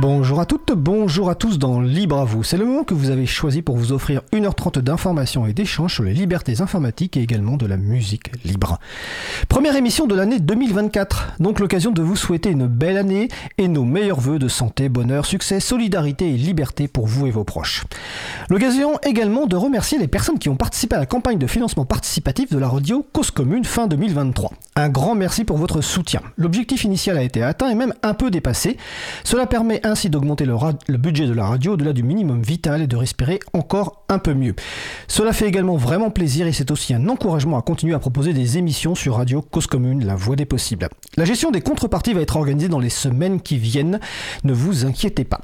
Bonjour à toutes, bonjour à tous dans Libre à vous. C'est le moment que vous avez choisi pour vous offrir 1h30 d'informations et d'échanges sur les libertés informatiques et également de la musique libre. Première émission de l'année 2024, donc l'occasion de vous souhaiter une belle année et nos meilleurs voeux de santé, bonheur, succès, solidarité et liberté pour vous et vos proches. L'occasion également de remercier les personnes qui ont participé à la campagne de financement participatif de la radio Cause Commune fin 2023. Un grand merci pour votre soutien. L'objectif initial a été atteint et même un peu dépassé. Cela permet ainsi d'augmenter le, budget de la radio au-delà du minimum vital et de respirer encore un peu mieux. Cela fait également vraiment plaisir et c'est aussi un encouragement à continuer à proposer des émissions sur Radio Cause Commune, la voix des possibles. La gestion des contreparties va être organisée dans les semaines qui viennent, ne vous inquiétez pas.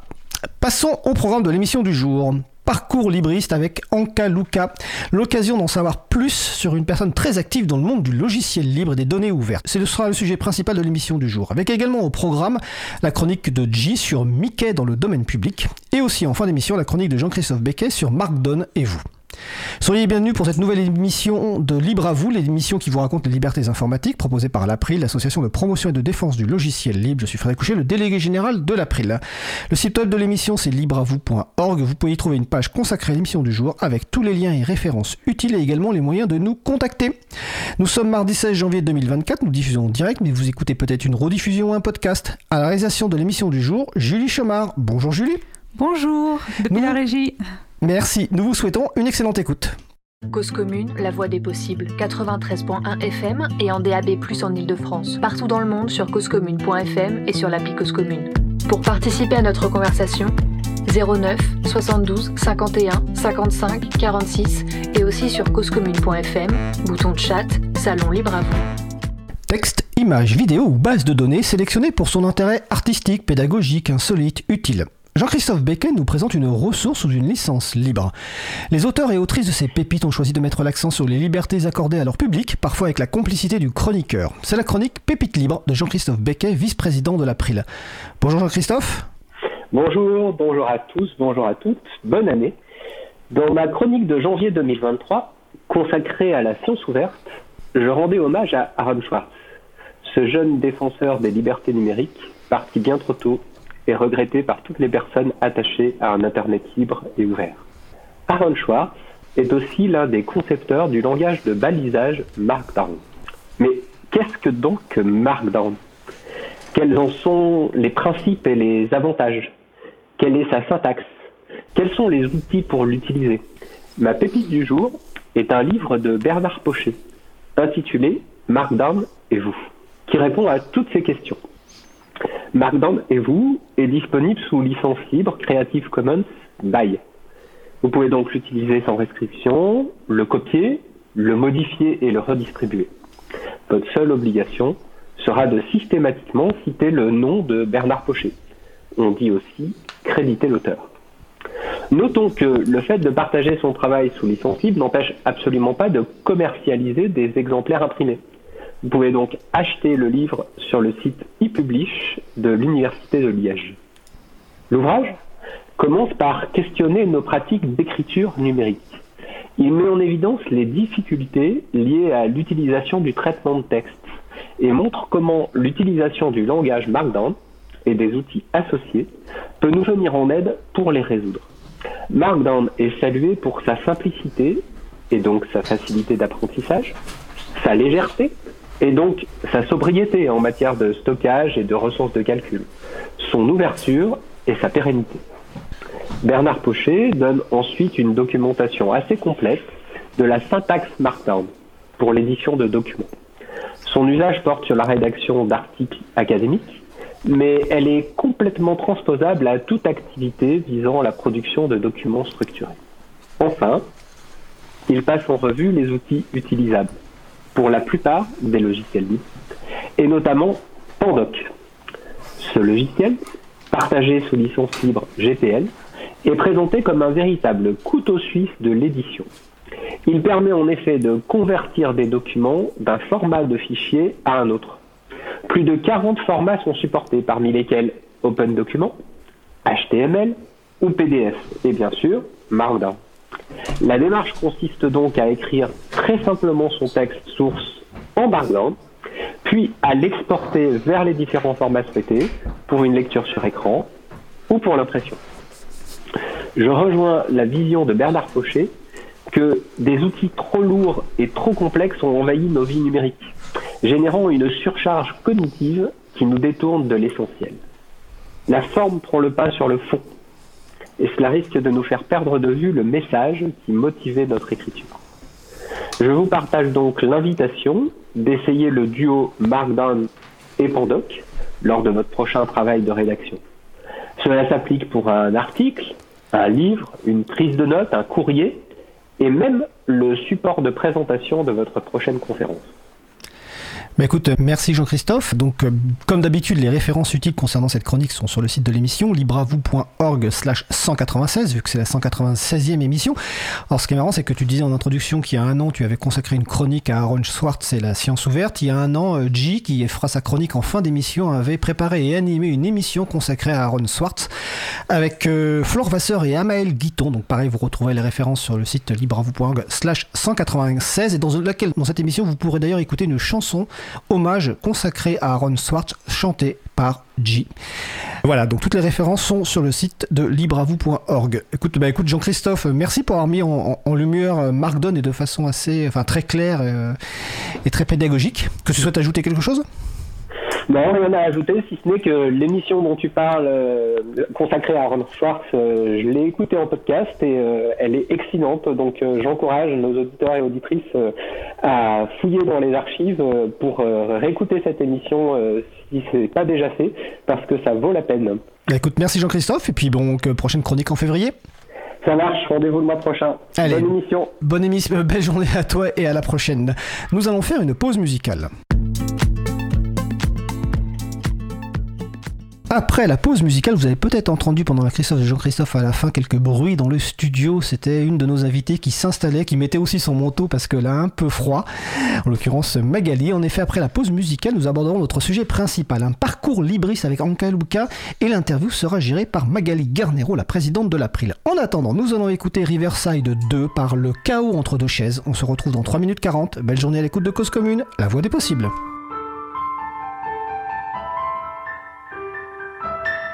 Passons au programme de l'émission du jour. Parcours libriste avec Anka Luka. L'occasion d'en savoir plus sur une personne très active dans le monde du logiciel libre et des données ouvertes. Ce sera le sujet principal de l'émission du jour. Avec également au programme la chronique de G sur Mickey dans le domaine public. Et aussi en fin d'émission la chronique de Jean-Christophe Becquet sur Mark Don et vous. Soyez bienvenus pour cette nouvelle émission de Libre à vous, l'émission qui vous raconte les libertés informatiques proposée par l'April, l'association de promotion et de défense du logiciel libre. Je suis Frédéric Coucher, le délégué général de l'April. Le site web de l'émission c'est libreavou.org. Vous pouvez y trouver une page consacrée à l'émission du jour avec tous les liens et références utiles et également les moyens de nous contacter. Nous sommes mardi 16 janvier 2024, nous diffusons en direct, mais vous écoutez peut-être une rediffusion ou un podcast. À la réalisation de l'émission du jour, Julie Chomard. Bonjour Julie. Bonjour, depuis la régie. Merci, nous vous souhaitons une excellente écoute. Cause commune, la voix des possibles, 93.1 FM et en DAB+, en Ile-de-France. Partout dans le monde sur causecommune.fm et sur l'appli Cause Commune. Pour participer à notre conversation, 09 72 51 55 46 et aussi sur causecommune.fm, bouton de chat, salon libre à vous. Texte, images, vidéos ou base de données sélectionnées pour son intérêt artistique, pédagogique, insolite, utile. Jean-Christophe Becquet nous présente une ressource sous une licence libre. Les auteurs et autrices de ces pépites ont choisi de mettre l'accent sur les libertés accordées à leur public, parfois avec la complicité du chroniqueur. C'est la chronique Pépite libre de Jean-Christophe Becquet, vice-président de l'April. Bonjour Jean-Christophe. Bonjour, bonjour à tous, bonjour à toutes, bonne année. Dans ma chronique de janvier 2023, consacrée à la science ouverte, je rendais hommage à Aaron Schwartz, ce jeune défenseur des libertés numériques, parti bien trop tôt est regretté par toutes les personnes attachées à un Internet libre et ouvert. Aaron Schwartz est aussi l'un des concepteurs du langage de balisage Markdown. Mais qu'est-ce que donc Markdown? Quels en sont les principes et les avantages? Quelle est sa syntaxe? Quels sont les outils pour l'utiliser? Ma pépite du jour est un livre de Bernard Pochet, intitulé Markdown et vous, qui répond à toutes ces questions. Markdown et vous est disponible sous licence libre Creative Commons by. Vous pouvez donc l'utiliser sans restriction, le copier, le modifier et le redistribuer. Votre seule obligation sera de systématiquement citer le nom de Bernard Pochet. On dit aussi créditer l'auteur. Notons que le fait de partager son travail sous licence libre n'empêche absolument pas de commercialiser des exemplaires imprimés. Vous pouvez donc acheter le livre sur le site ePublish de l'Université de Liège. L'ouvrage commence par questionner nos pratiques d'écriture numérique. Il met en évidence les difficultés liées à l'utilisation du traitement de texte et montre comment l'utilisation du langage Markdown et des outils associés peut nous venir en aide pour les résoudre. Markdown est salué pour sa simplicité et donc sa facilité d'apprentissage, sa légèreté et donc sa sobriété en matière de stockage et de ressources de calcul, son ouverture et sa pérennité. Bernard Pochet donne ensuite une documentation assez complète de la syntaxe Markdown pour l'édition de documents. Son usage porte sur la rédaction d'articles académiques, mais elle est complètement transposable à toute activité visant la production de documents structurés. Enfin, il passe en revue les outils utilisables pour la plupart des logiciels libres, et notamment Pandoc. Ce logiciel, partagé sous licence libre GPL, est présenté comme un véritable couteau suisse de l'édition. Il permet en effet de convertir des documents d'un format de fichier à un autre. Plus de 40 formats sont supportés, parmi lesquels Open Document, HTML ou PDF, et bien sûr Markdown. La démarche consiste donc à écrire très simplement son texte source en Markdown, puis à l'exporter vers les différents formats souhaités pour une lecture sur écran ou pour l'impression. Je rejoins la vision de Bernard Fauché que des outils trop lourds et trop complexes ont envahi nos vies numériques, générant une surcharge cognitive qui nous détourne de l'essentiel. La forme prend le pas sur le fond, et cela risque de nous faire perdre de vue le message qui motivait notre écriture. Je vous partage donc l'invitation d'essayer le duo Markdown et Pandoc lors de notre prochain travail de rédaction. Cela s'applique pour un article, un livre, une prise de notes, un courrier et même le support de présentation de votre prochaine conférence. Bah écoute, merci Jean-Christophe. Donc, euh, comme d'habitude, les références utiles concernant cette chronique sont sur le site de l'émission, libravou.org slash 196, vu que c'est la 196e émission. Alors, ce qui est marrant, c'est que tu disais en introduction qu'il y a un an, tu avais consacré une chronique à Aaron Swartz et la science ouverte. Il y a un an, euh, G, qui fera sa chronique en fin d'émission, avait préparé et animé une émission consacrée à Aaron Swartz avec euh, Flore Vasseur et Amael Guiton. Donc, pareil, vous retrouvez les références sur le site libravou.org slash 196 et dans laquelle, dans cette émission, vous pourrez d'ailleurs écouter une chanson hommage consacré à Aaron Swartz, chanté par G. Voilà, donc toutes les références sont sur le site de libravou.org. Écoute, bah écoute Jean-Christophe, merci pour avoir mis en, lumière euh, Mark et de façon assez, très claire euh, et très pédagogique. Que tu souhaites ajouter quelque chose? Non, rien à ajouter, si ce n'est que l'émission dont tu parles, euh, consacrée à Ron Schwartz, euh, je l'ai écoutée en podcast et euh, elle est excellente. Donc j'encourage nos auditeurs et auditrices à fouiller dans les archives pour réécouter cette émission si ce n'est pas déjà fait, parce que ça vaut la peine. Bah, écoute, merci Jean-Christophe, et puis bon, prochaine chronique en février. Ça marche, rendez-vous le mois prochain. Allez, bonne émission. Bonne émission, belle journée à toi et à la prochaine. Nous allons faire une pause musicale. Après la pause musicale, vous avez peut-être entendu pendant la Christophe et Jean-Christophe à la fin quelques bruits dans le studio. C'était une de nos invitées qui s'installait, qui mettait aussi son manteau parce que là un peu froid. En l'occurrence Magali. En effet, après la pause musicale, nous aborderons notre sujet principal, un parcours Libris avec Anka Luka et l'interview sera gérée par Magali Garnero, la présidente de l'April. En attendant, nous allons écouter Riverside 2 par le chaos entre deux chaises. On se retrouve dans 3 minutes 40. Belle journée à l'écoute de Cause Commune, la voix des possibles.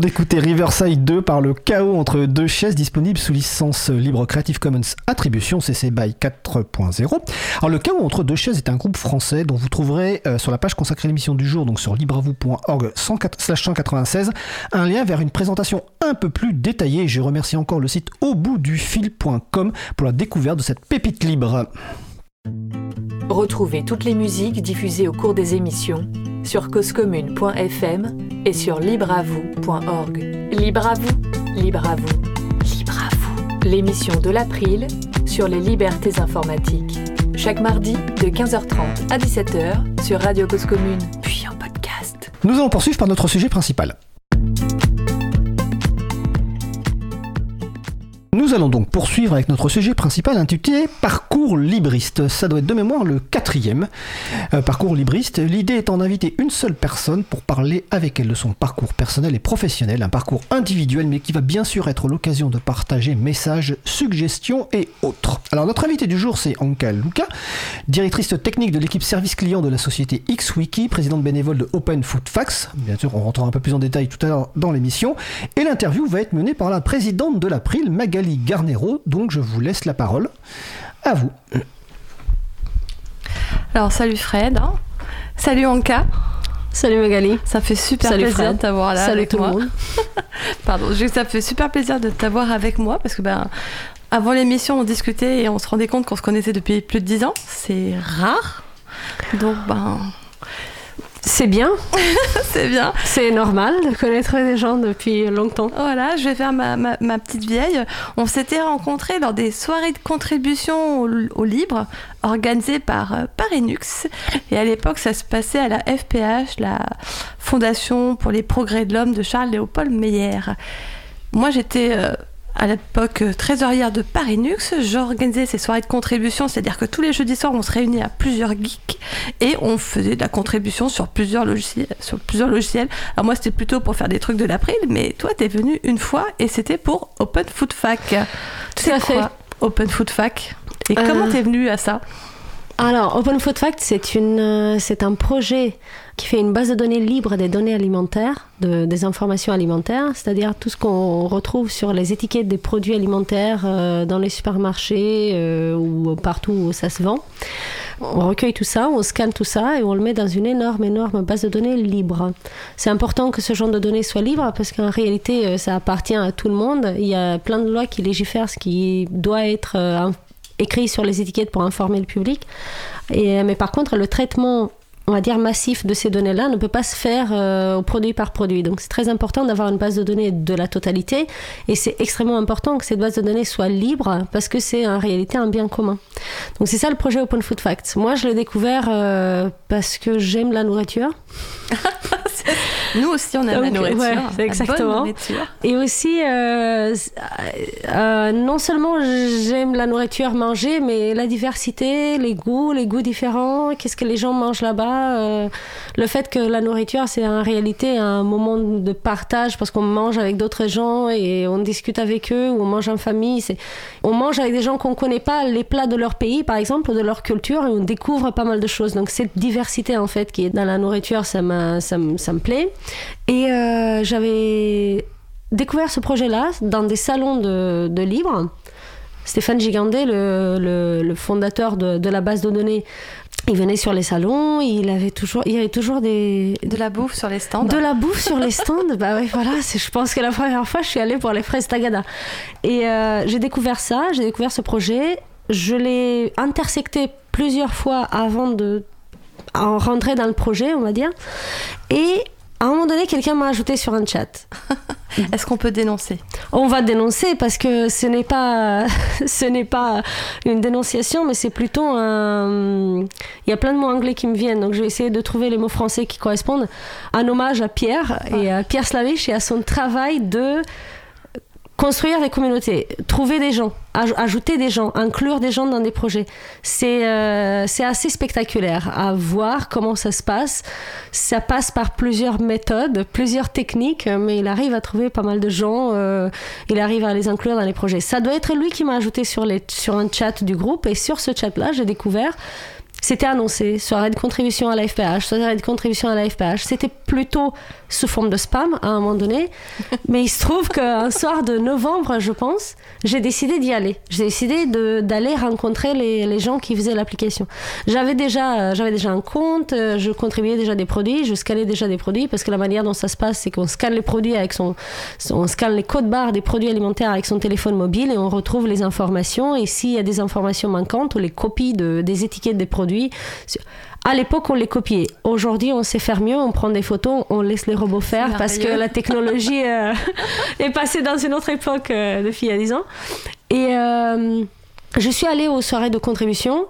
d'écouter Riverside 2 par le chaos entre deux chaises disponibles sous licence libre Creative Commons Attribution CC BY 4.0. Alors le chaos entre deux chaises est un groupe français dont vous trouverez euh, sur la page consacrée à l'émission du jour, donc sur libravou.org 196, un lien vers une présentation un peu plus détaillée. Je remercie encore le site au pour la découverte de cette pépite libre. Retrouvez toutes les musiques diffusées au cours des émissions sur causecommune.fm et sur libreavoue.org. Libre à vous, libre à vous, libre à vous. L'émission de l'April sur les libertés informatiques. Chaque mardi de 15h30 à 17h sur Radio Cause Commune, puis en podcast. Nous allons poursuivre par notre sujet principal. Nous allons donc poursuivre avec notre sujet principal intitulé Parcours libriste. Ça doit être de mémoire le quatrième euh, parcours libriste. L'idée étant d'inviter une seule personne pour parler avec elle de son parcours personnel et professionnel, un parcours individuel mais qui va bien sûr être l'occasion de partager messages, suggestions et autres. Alors notre invité du jour c'est Anka Luca, directrice technique de l'équipe service client de la société XWiki, présidente bénévole de Open Food Facts. Bien sûr on rentrera un peu plus en détail tout à l'heure dans l'émission. Et l'interview va être menée par la présidente de l'April, Magali Garnero. Donc je vous laisse la parole. À vous. Alors salut Fred. Hein. Salut Anka. Salut Magali. Ça fait super plaisir de t'avoir là. Salut tout le monde. Pardon, ça fait super plaisir de t'avoir avec moi parce que ben avant l'émission on discutait et on se rendait compte qu'on se connaissait depuis plus de 10 ans. C'est rare. Donc ben c'est bien. c'est bien. C'est normal de connaître des gens depuis longtemps. Voilà, je vais faire ma, ma, petite vieille. On s'était rencontrés lors des soirées de contribution au, libre organisées par euh, Parinux. Et à l'époque, ça se passait à la FPH, la Fondation pour les progrès de l'homme de Charles-Léopold Meyer. Moi, j'étais euh, à l'époque euh, trésorière de Parinux, j'organisais ces soirées de contribution, c'est-à-dire que tous les jeudis soirs, on se réunit à plusieurs geeks et on faisait de la contribution sur plusieurs logiciels. Sur plusieurs logiciels. Alors moi, c'était plutôt pour faire des trucs de l'April, mais toi, t'es venu une fois et c'était pour Open Food Fac. Tout à fait. Open Food Fac. Et comment comment t'es venu à ça? Alors, Open Food Fact, euh, c'est un projet qui fait une base de données libre des données alimentaires, de, des informations alimentaires, c'est-à-dire tout ce qu'on retrouve sur les étiquettes des produits alimentaires euh, dans les supermarchés euh, ou partout où ça se vend. On recueille tout ça, on scanne tout ça et on le met dans une énorme, énorme base de données libre. C'est important que ce genre de données soit libre parce qu'en réalité, ça appartient à tout le monde. Il y a plein de lois qui légifèrent ce qui doit être écrit sur les étiquettes pour informer le public. Et, mais par contre, le traitement on va dire massif de ces données-là ne peut pas se faire euh, au produit par produit. Donc c'est très important d'avoir une base de données de la totalité et c'est extrêmement important que cette base de données soit libre parce que c'est en réalité un bien commun. Donc c'est ça le projet Open Food Facts. Moi je l'ai découvert euh, parce que j'aime la nourriture. Nous aussi, on aime la nourriture. c'est exactement. Et aussi, euh, euh, non seulement j'aime la nourriture manger, mais la diversité, les goûts, les goûts différents, qu'est-ce que les gens mangent là-bas. Euh, le fait que la nourriture, c'est en réalité un moment de partage parce qu'on mange avec d'autres gens et on discute avec eux ou on mange en famille. On mange avec des gens qu'on ne connaît pas les plats de leur pays, par exemple, ou de leur culture, et on découvre pas mal de choses. Donc cette diversité, en fait, qui est dans la nourriture, ça, ça, ça me plaît. Et euh, j'avais découvert ce projet-là dans des salons de, de livres. Stéphane Gigandé, le, le, fondateur de, de, la base de données, il venait sur les salons, il avait toujours, il y avait toujours des de la bouffe sur les stands. De la bouffe sur les stands, bah oui, voilà. Je pense que la première fois, je suis allée pour les fraises Tagada. Et euh, j'ai découvert ça, j'ai découvert ce projet. Je l'ai intersecté plusieurs fois avant de rentrer dans le projet, on va dire. Et à un moment donné, quelqu'un m'a ajouté sur un chat. Est-ce qu'on peut dénoncer? On va dénoncer parce que ce n'est pas, ce n'est pas une dénonciation, mais c'est plutôt un. Il y a plein de mots anglais qui me viennent, donc je vais essayer de trouver les mots français qui correspondent. Un hommage à Pierre et à Pierre Slavich et à son travail de construire des communautés, trouver des gens, ajouter des gens, inclure des gens dans des projets. C'est euh, c'est assez spectaculaire à voir comment ça se passe. Ça passe par plusieurs méthodes, plusieurs techniques, mais il arrive à trouver pas mal de gens, euh, il arrive à les inclure dans les projets. Ça doit être lui qui m'a ajouté sur, les, sur un chat du groupe et sur ce chat-là, j'ai découvert c'était annoncé, soirée de contribution à la FPH, soirée de contribution à la FPH. C'était plutôt sous forme de spam à un moment donné. Mais il se trouve qu'un soir de novembre, je pense, j'ai décidé d'y aller. J'ai décidé d'aller rencontrer les, les, gens qui faisaient l'application. J'avais déjà, j'avais déjà un compte, je contribuais déjà des produits, je scannais déjà des produits parce que la manière dont ça se passe, c'est qu'on scanne les produits avec son, on scanne les codes barres des produits alimentaires avec son téléphone mobile et on retrouve les informations. Et s'il y a des informations manquantes ou les copies de, des étiquettes des produits, à l'époque, on les copiait. Aujourd'hui, on sait faire mieux. On prend des photos, on laisse les robots faire parce que la technologie euh, est passée dans une autre époque euh, de filles à 10 ans. Et euh, je suis allée aux soirées de contribution.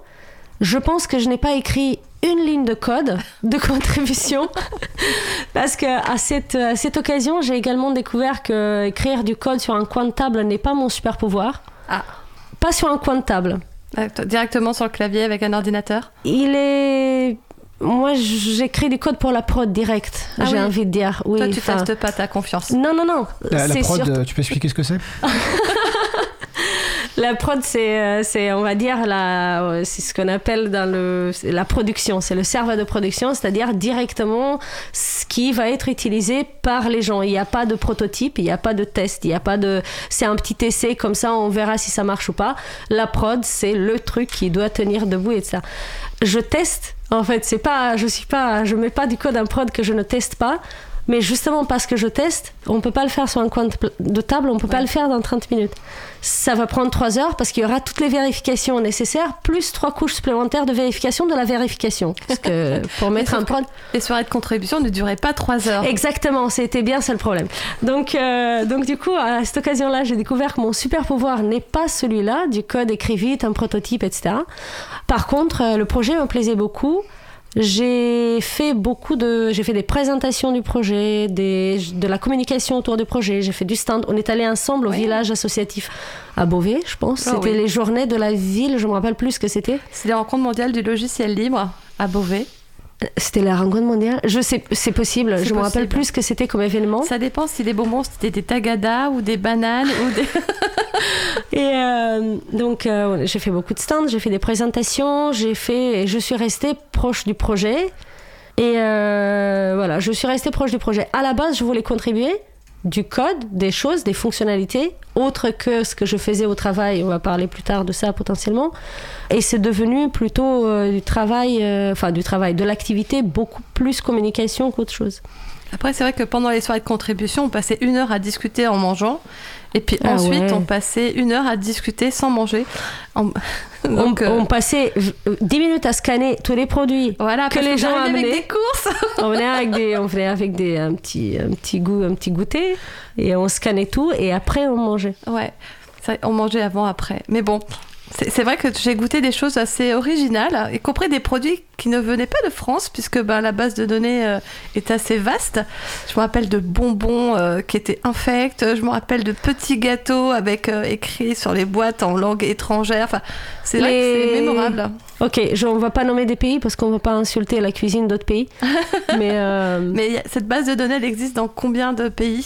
Je pense que je n'ai pas écrit une ligne de code de contribution parce que à cette, à cette occasion, j'ai également découvert que écrire du code sur un coin de table n'est pas mon super pouvoir. Ah. Pas sur un coin de table. Directement sur le clavier avec un ordinateur Il est. Moi, j'écris du code pour la prod direct, ah j'ai envie de dire. Oui, Toi, tu testes pas ta confiance. Non, non, non. La, prod, euh, tu peux expliquer ce que c'est? La prod, c'est, c'est, on va dire, la, c'est ce qu'on appelle dans le, la production. C'est le serveur de production, c'est-à-dire directement ce qui va être utilisé par les gens. Il n'y a pas de prototype, il n'y a pas de test, il n'y a pas de. C'est un petit essai, comme ça, on verra si ça marche ou pas. La prod, c'est le truc qui doit tenir debout et ça. Je teste. En fait, c'est pas, je suis pas, je mets pas du code en prod que je ne teste pas. Mais justement parce que je teste, on peut pas le faire sur un coin de table, on peut pas le faire dans 30 minutes ça va prendre trois heures parce qu'il y aura toutes les vérifications nécessaires, plus trois couches supplémentaires de vérification de la vérification. Parce que pour mettre un prod. Les soirées de contribution ne duraient pas trois heures. Exactement, c'était bien ça le problème. Donc, euh, donc du coup, à cette occasion-là, j'ai découvert que mon super pouvoir n'est pas celui-là, du code écrit vite, un prototype, etc. Par contre, euh, le projet me plaisait beaucoup. J'ai fait beaucoup de, j'ai fait des présentations du projet, des, de la communication autour du projet. J'ai fait du stand. On est allé ensemble au village associatif à Beauvais, je pense. Ah c'était les journées de la ville. Je me rappelle plus ce que c'était. C'est les rencontres mondiales du logiciel libre à Beauvais. C'était la rencontre mondiale Je sais, c'est possible. Je me rappelle plus ce que c'était comme événement. Ça dépend si les bonbons c'était des tagadas ou des bananes ou des. et euh, donc euh, j'ai fait beaucoup de stands, j'ai fait des présentations, j'ai fait, et je suis restée proche du projet. Et euh, voilà, je suis restée proche du projet. À la base, je voulais contribuer du code, des choses, des fonctionnalités, autres que ce que je faisais au travail. On va parler plus tard de ça potentiellement. Et c'est devenu plutôt euh, du travail, euh, enfin du travail, de l'activité, beaucoup plus communication qu'autre chose. Après, c'est vrai que pendant les soirées de contribution, on passait une heure à discuter en mangeant. Et puis ah ensuite, on passait une heure à discuter sans manger. Donc, on, passait 10 minutes à scanner tous les produits voilà, que les gens amenaient. avec des courses. on venait avec des, on venait avec des, un petit, un petit goût, un petit goûter, et on scannait tout, et après on mangeait. Ouais, ça, on mangeait avant, après. Mais bon, c'est vrai que j'ai goûté des choses assez originales, y compris des produits qui ne venaient pas de France, puisque ben, la base de données euh, est assez vaste. Je me rappelle de bonbons euh, qui étaient infects, je me rappelle de petits gâteaux avec euh, écrit sur les boîtes en langue étrangère. Enfin, c'est les... mémorable. Ok, je, on va pas nommer des pays parce qu'on va pas insulter la cuisine d'autres pays. mais, mais cette base de données, elle existe dans combien de pays?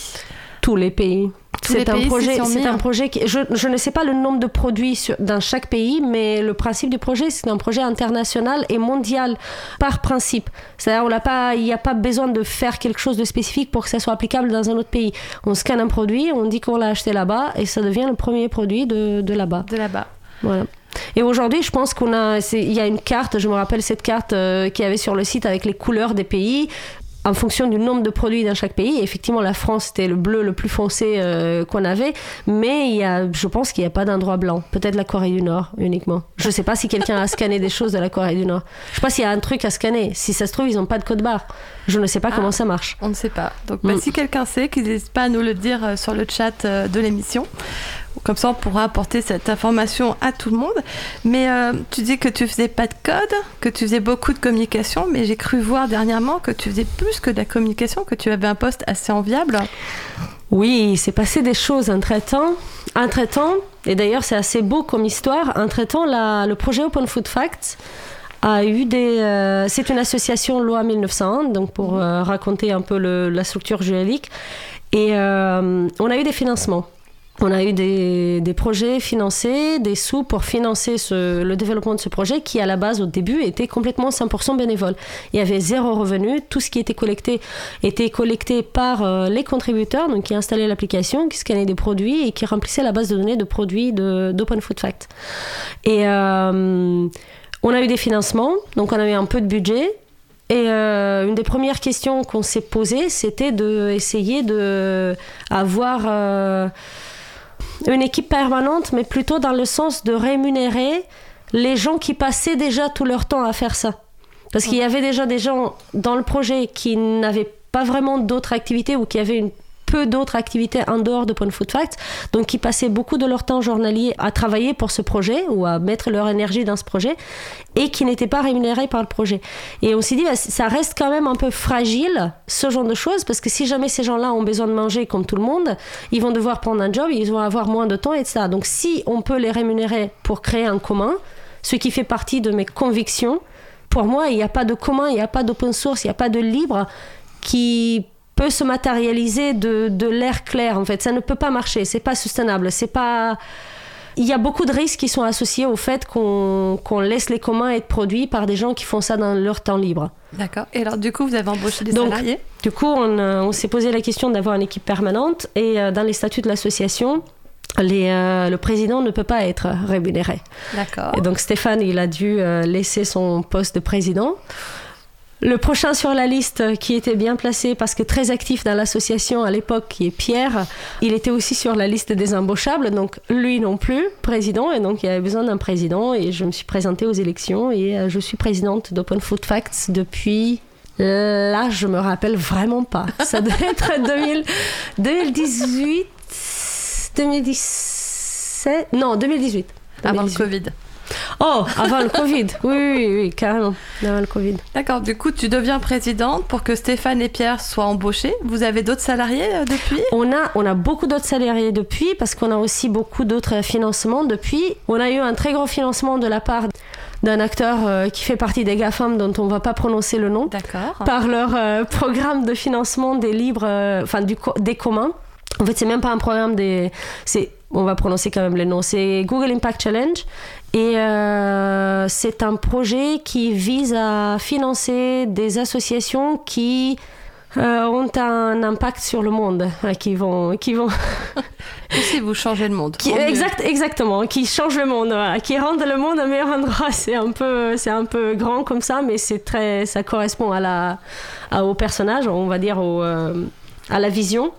Tous les pays. C'est un projet. C'est un projet qui. Je, je, ne sais pas le nombre de produits sur, dans chaque pays, mais le principe du projet, c'est un projet international et mondial par principe. C'est-à-dire, il n'y a pas besoin de faire quelque chose de spécifique pour que ça soit applicable dans un autre pays. On scanne un produit, on dit qu'on l'a acheté là-bas et ça devient le premier produit de, de là-bas. De là-bas. Voilà. Et aujourd'hui, je pense qu'on a, il y a une carte, je me rappelle cette carte euh, qui avait sur le site avec les couleurs des pays en fonction du nombre de produits dans chaque pays. Effectivement, la France, c'était le bleu le plus foncé euh, qu'on avait, mais il y a, je pense qu'il n'y a pas d'endroit blanc. Peut-être la Corée du Nord uniquement. Je ne sais pas si quelqu'un a scanné des choses de la Corée du Nord. Je ne sais pas s'il y a un truc à scanner. Si ça se trouve, ils n'ont pas de code barre. Je ne sais pas comment ah, ça marche. On ne sait pas. Donc, bah, mm. si quelqu'un sait, qu'il n'hésite pas à nous le dire euh, sur le chat euh, de l'émission. Comme ça, on pourra apporter cette information à tout le monde. Mais euh, tu dis que tu faisais pas de code, que tu faisais beaucoup de communication, mais j'ai cru voir dernièrement que tu faisais plus que de la communication, que tu avais un poste assez enviable. Oui, il s'est passé des choses entre-temps. Entre-temps, et d'ailleurs c'est assez beau comme histoire, entre-temps, le projet Open Food Facts a eu des... Euh, c'est une association loi 1901, donc pour euh, raconter un peu la structure juridique. Et on a eu des financements On a eu des, des, projets financés, des sous pour financer ce, le développement de ce projet qui, à la base, au début, était complètement 100% bénévole. Il y avait zéro revenu. Tout ce qui était collecté était collecté par euh, les contributeurs, qui installaient l'application, qui scannaient des produits et qui remplissaient la base de données de produits d'Open Food Fact. Et euh, on a eu des financements, donc on avait un peu de budget. Et euh, une des premières questions qu'on s'est posées, c'était d'essayer de avoir une équipe permanente, mais plutôt dans le sens de rémunérer les gens qui passaient déjà tout leur temps à faire ça. Parce qu'il y avait déjà des gens dans le projet qui n'avaient pas vraiment d'autres activités ou qui avaient une peu d'autres activités en dehors de Point Food Facts, donc qui passaient beaucoup de leur temps journalier à travailler pour ce projet ou à mettre leur énergie dans ce projet et qui n'étaient pas rémunérés par le projet. Et on s'est dit, bah, ça reste quand même un peu fragile, ce genre de choses, parce que si jamais ces gens-là ont besoin de manger comme tout le monde, ils vont devoir prendre un job, ils vont avoir moins de temps, etc. Donc si on peut les rémunérer pour créer un commun, ce qui fait partie de mes convictions, pour moi, il n'y a pas de commun, il n'y a pas d'open source, il n'y a pas de libre qui peut se matérialiser de, de l'air clair en fait ça ne peut pas marcher c'est pas soutenable c'est pas il y a beaucoup de risques qui sont associés au fait qu'on laisse les communs être produits par des gens qui font ça dans leur temps libre. D'accord. Et alors, du coup, vous avez embauché des salariés? Du coup, on, euh, on s'est posé la question d'avoir une équipe permanente et euh, dans les statuts de l'association, les, euh, le président ne peut pas être rémunéré. D'accord. Et donc, Stéphane, il a dû laisser son poste de président. Le prochain sur la liste, qui était bien placé parce que très actif dans l'association à l'époque, qui est Pierre, il était aussi sur la liste des embauchables, donc lui non plus, président, et donc il y avait besoin d'un président, et je me suis présentée aux élections, et euh, je suis présidente d'Open Food Facts depuis Là, je me rappelle vraiment pas. Ça doit être 2000, 2018, 2017, non 2018. Avant le Covid. Oh, avant le Covid. Oui, oui, oui, carrément. Avant le Covid. D'accord. Du coup, tu deviens présidente pour que Stéphane et Pierre soient embauchés. Vous avez d'autres salariés euh, depuis? On a, on a beaucoup d'autres salariés depuis parce qu'on a aussi beaucoup d'autres financements depuis. On a eu un très gros financement de la part d'un acteur euh, qui fait partie des GAFAM dont on ne va pas prononcer le nom. D'accord. Par leur euh, programme de financement des livres, enfin du, des communs. En fait, c'est même pas un programme des. C'est, on va prononcer quand même les noms. C'est Google Impact Challenge. Et euh, c'est un projet qui vise à financer des associations qui euh, ont un impact sur le monde, hein, qui vont, qui vont. si vous changez le monde. Qui, exact, exactement, qui changent le monde, qui rendent le monde un meilleur endroit. C'est un peu, c'est un peu grand comme ça, mais c'est très, ça correspond à la, au personnage, on va dire au. Euh, à la vision.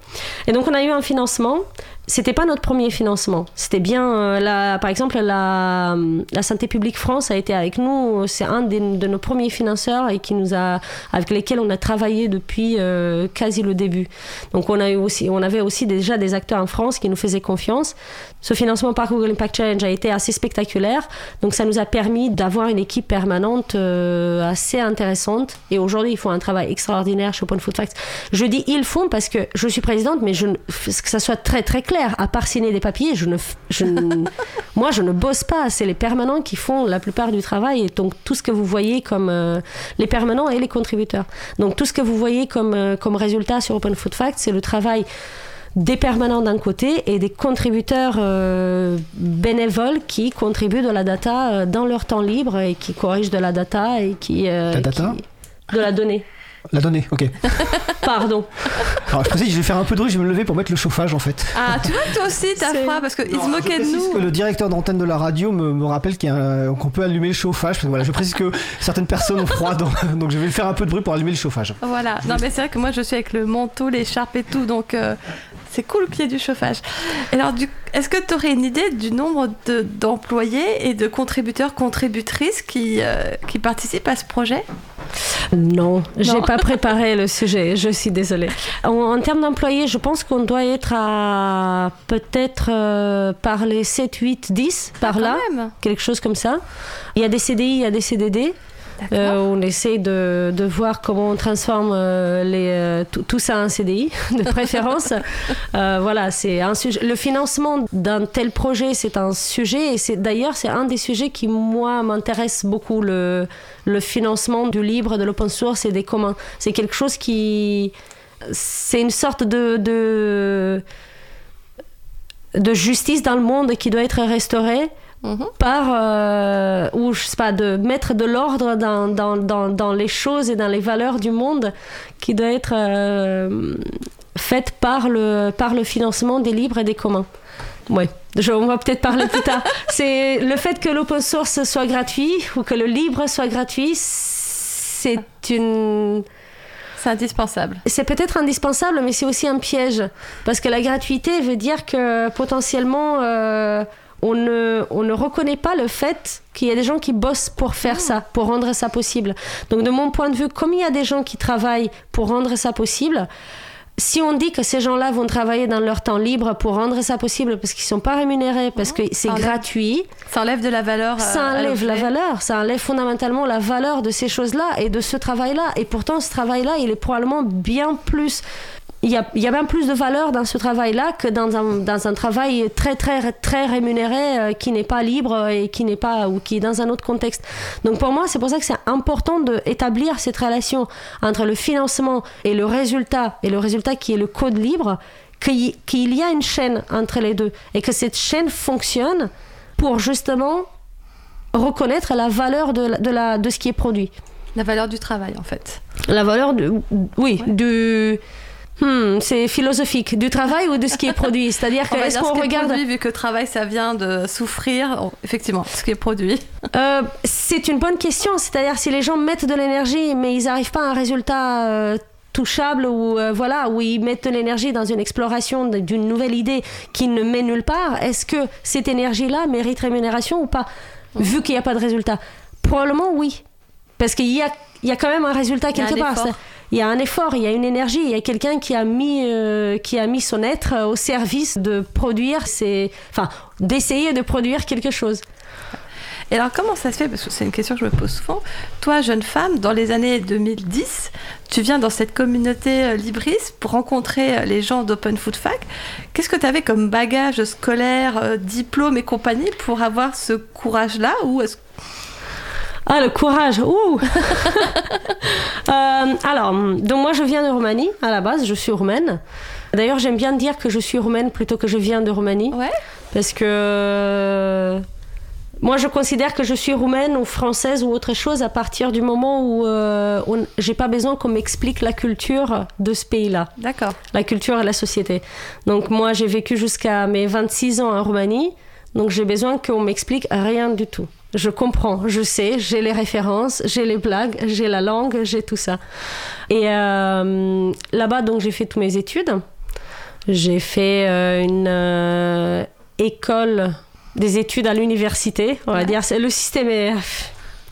Et donc on a eu un financement c'était pas notre premier financement. C'était bien, euh, par exemple, la, Santé publique France a été avec nous. C'est un de nos premiers financeurs et qui nous a, avec lesquels on a travaillé depuis euh, quasi le début. Donc on, a eu aussi, on avait aussi déjà des acteurs en France qui nous faisaient confiance. Ce financement par Google Impact Challenge a été assez spectaculaire. Donc ça nous a permis d'avoir une équipe permanente euh, assez intéressante. Et aujourd'hui, ils font un travail extraordinaire chez Open Food Facts. Je dis ils font parce que je suis présidente, mais que ça soit très très clair à part signer des papiers, je ne, je moi, je ne bosse pas. C'est les permanents qui font la plupart du travail. Et donc, tout ce que vous voyez comme euh, les permanents et les contributeurs. Donc, tout ce que vous voyez comme, euh, comme résultat sur Open Food Facts, c'est le travail des permanents d'un côté et des contributeurs euh, bénévoles qui contribuent de la data dans leur temps libre et qui corrigent de la data et qui... la data De la donnée. La donnée, ok. Pardon. Alors je précise, je vais faire un peu de bruit, je vais me lever pour mettre le chauffage en fait. Ah, tu vois, toi aussi, t'as froid parce qu'ils se moquaient de nous. Que le directeur d'antenne de la radio me, me rappelle qu'on peut allumer le chauffage. voilà, je précise que certaines personnes ont froid, donc, donc, je vais faire un peu de bruit pour allumer le chauffage. Voilà, non mais c'est vrai que moi je suis avec le manteau, l'écharpe et tout, donc euh, c'est cool qu'il y ait du chauffage. Alors, est-ce que tu aurais une idée du nombre d'employés et de contributeurs, contributrices qui, euh, qui participent à ce projet? Non, j'ai pas préparé le sujet, je suis désolée. En, termes d'employés, je pense qu'on doit être à peut-être euh, par les 7, 8, 10, par là, quelque chose comme ça. Il y a des CDI, il y a des CDD. Euh, on essaie de, voir comment on transforme euh, euh, tout, ça en CDI, de préférence. voilà, c'est un sujet. Le financement d'un tel projet, c'est un sujet, et c'est d'ailleurs c'est un des sujets qui moi m'intéresse beaucoup le, financement du libre, de l'open source et des communs. C'est quelque chose qui, c'est une sorte de justice dans le monde qui doit être restaurée Mhm. par, euh, ou je sais pas, de mettre de l'ordre dans, dans, dans, dans les choses et dans les valeurs du monde qui doit être euh, faite par le, par le financement des libres et des communs. Ouais, je, on va peut-être parler plus tard. C'est le fait que l'open source soit gratuit ou que le libre soit gratuit, c'est une C'est indispensable. c'est peut-être indispensable, mais c'est aussi un piège. Parce que la gratuité veut dire que potentiellement, euh, on, ne, on ne reconnaît pas le fait qu'il y a des gens qui bossent pour faire ça, pour rendre ça possible. Donc, de mon point de vue, comme il y a des gens qui travaillent pour rendre ça possible, si on dit que ces gens-là vont travailler dans leur temps libre pour rendre ça possible parce qu'ils sont pas rémunérés, parce que c'est gratuit, Ça enlève de la valeur. euh, ça à enlève la valeur, ça enlève fondamentalement la valeur de ces choses-là et de ce travail-là. Et pourtant, ce travail-là, il est probablement bien plus. Il y, a, y a bien plus de valeur dans ce travail-là que dans un, dans un travail très, très, très rémunéré euh, qui n'est pas libre et qui n'est pas. ou qui est dans un autre contexte. Donc pour moi, c'est pour ça que c'est important d'établir cette relation entre le financement et le résultat, et le résultat qui est le code libre, qu'il y- qu'il y a une chaîne entre les deux et que cette chaîne fonctionne pour justement reconnaître la valeur de, la- de, la, de ce qui est produit. La valeur du travail, en fait. La valeur, de, oui, du... hmm, c'est philosophique, du travail ou de ce qui est produit? C'est-à-dire que est-ce qu'on qui est regarde... produit, vu que travail, ça vient de souffrir. Oh, effectivement, ce qui est produit. Euh, c'est une bonne question. C'est-à-dire si les gens mettent de l'énergie, mais ils n'arrivent pas à un résultat euh, touchable ou euh, voilà, où ils mettent de l'énergie dans une exploration d'une nouvelle idée qui ne mène nulle part, est-ce que cette énergie-là mérite rémunération ou pas? Vu qu'il n'y a pas de résultat. Probablement oui. Parce qu'il y a, il y a quand même un résultat quelque part. Il y a un effort, il y a une énergie, il y a quelqu'un qui a mis euh, qui a mis son être euh, au service de produire, enfin d'essayer de produire quelque chose. Et alors, comment ça se fait? Parce que c'est une question que je me pose souvent. Toi, jeune femme, dans les années 2010, tu viens dans cette communauté euh, libriste pour rencontrer les gens d'Open Food Fac. Qu'est-ce que tu avais comme bagage scolaire, diplôme et compagnie pour avoir ce courage-là? Ou est-ce Ah, le courage Ouh Euh, Alors, donc moi je viens de Roumanie, à la base, je suis roumaine. D'ailleurs, j'aime bien dire que je suis roumaine plutôt que je viens de Roumanie. Ouais. Parce que euh, moi je considère que je suis roumaine ou française ou autre chose à partir du moment où euh, j'ai pas besoin qu'on m'explique la culture de ce pays-là D'accord. la culture et la société. Donc moi, j'ai vécu jusqu'à mes 26 ans en Roumanie, donc j'ai besoin qu'on m'explique rien du tout. Je comprends, je sais, j'ai les références, j'ai les blagues, j'ai la langue, j'ai tout ça. Et euh, là-bas, donc j'ai fait toutes mes études. J'ai fait euh, une euh, école des études à l'université, on va dire. Le système est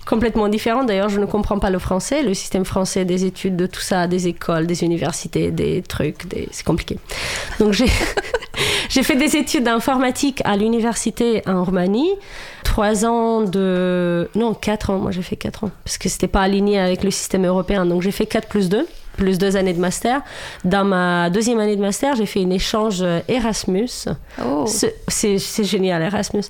complètement différent. D'ailleurs, je ne comprends pas le français. Le système français des études, de tout ça, des écoles, des universités, des trucs, c'est compliqué. Donc j'ai j'ai fait des études d'informatique à l'université en Roumanie. Trois ans de... Non, quatre ans. Moi, j'ai fait quatre ans. Parce que c'était pas aligné avec le système européen. Donc j'ai fait 4 plus 2 plus deux années de master. Dans ma deuxième année de master, j'ai fait un échange Erasmus. Oh. C'est- génial, Erasmus.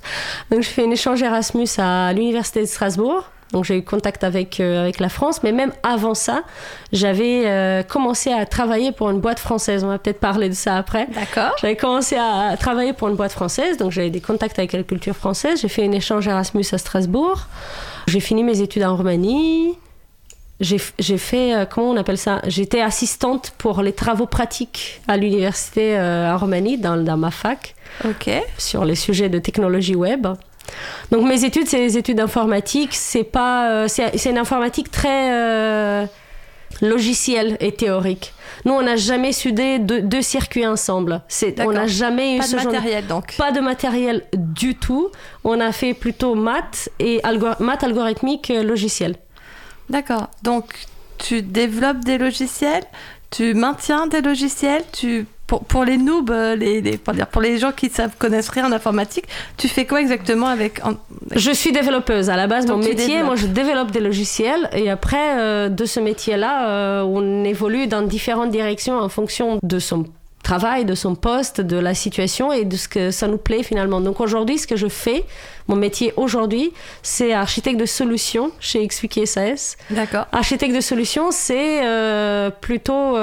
Donc, j'ai fait un échange Erasmus à l'Université de Strasbourg. Donc, j'ai eu contact avec, euh, avec la France. Mais même avant ça, j'avais euh, commencé à travailler pour une boîte française. On va peut-être parler de ça après. D'accord. J'avais commencé à travailler pour une boîte française, donc j'avais des contacts avec la culture française. J'ai fait un échange Erasmus à Strasbourg. J'ai fini mes études en Roumanie. J'ai fait, euh, comment on appelle ça? J'étais assistante pour les travaux pratiques à l'université en Roumanie, dans, dans ma fac, Ok. sur les sujets de technologie web. Donc mes études, c'est des études d'informatique. C'est pas, euh, c'est une informatique très euh, logicielle et théorique. Nous, on n'a jamais soudé deux, deux circuits ensemble. C'est, on n'a jamais eu Pas ce de genre de- matériel, donc. pas de matériel du tout. On a fait plutôt maths et algo- maths algorithmique euh, logiciel. D'accord. Donc, tu développes des logiciels, tu maintiens des logiciels, tu pour, pour les noobs, euh, les, les- pour, dire, pour les gens qui ne connaissent rien en informatique, tu fais quoi exactement avec en- Je suis développeuse à la base. Donc mon métier, développes. moi, je développe des logiciels et après euh, de ce métier-là, euh, on évolue dans différentes directions en fonction de son travail, de son poste, de la situation et de ce que ça nous plaît finalement. Donc aujourd'hui, ce que je fais, mon métier aujourd'hui, c'est architecte de solutions chez XWiki SAS. D'accord. Architecte de solutions, c'est euh, plutôt,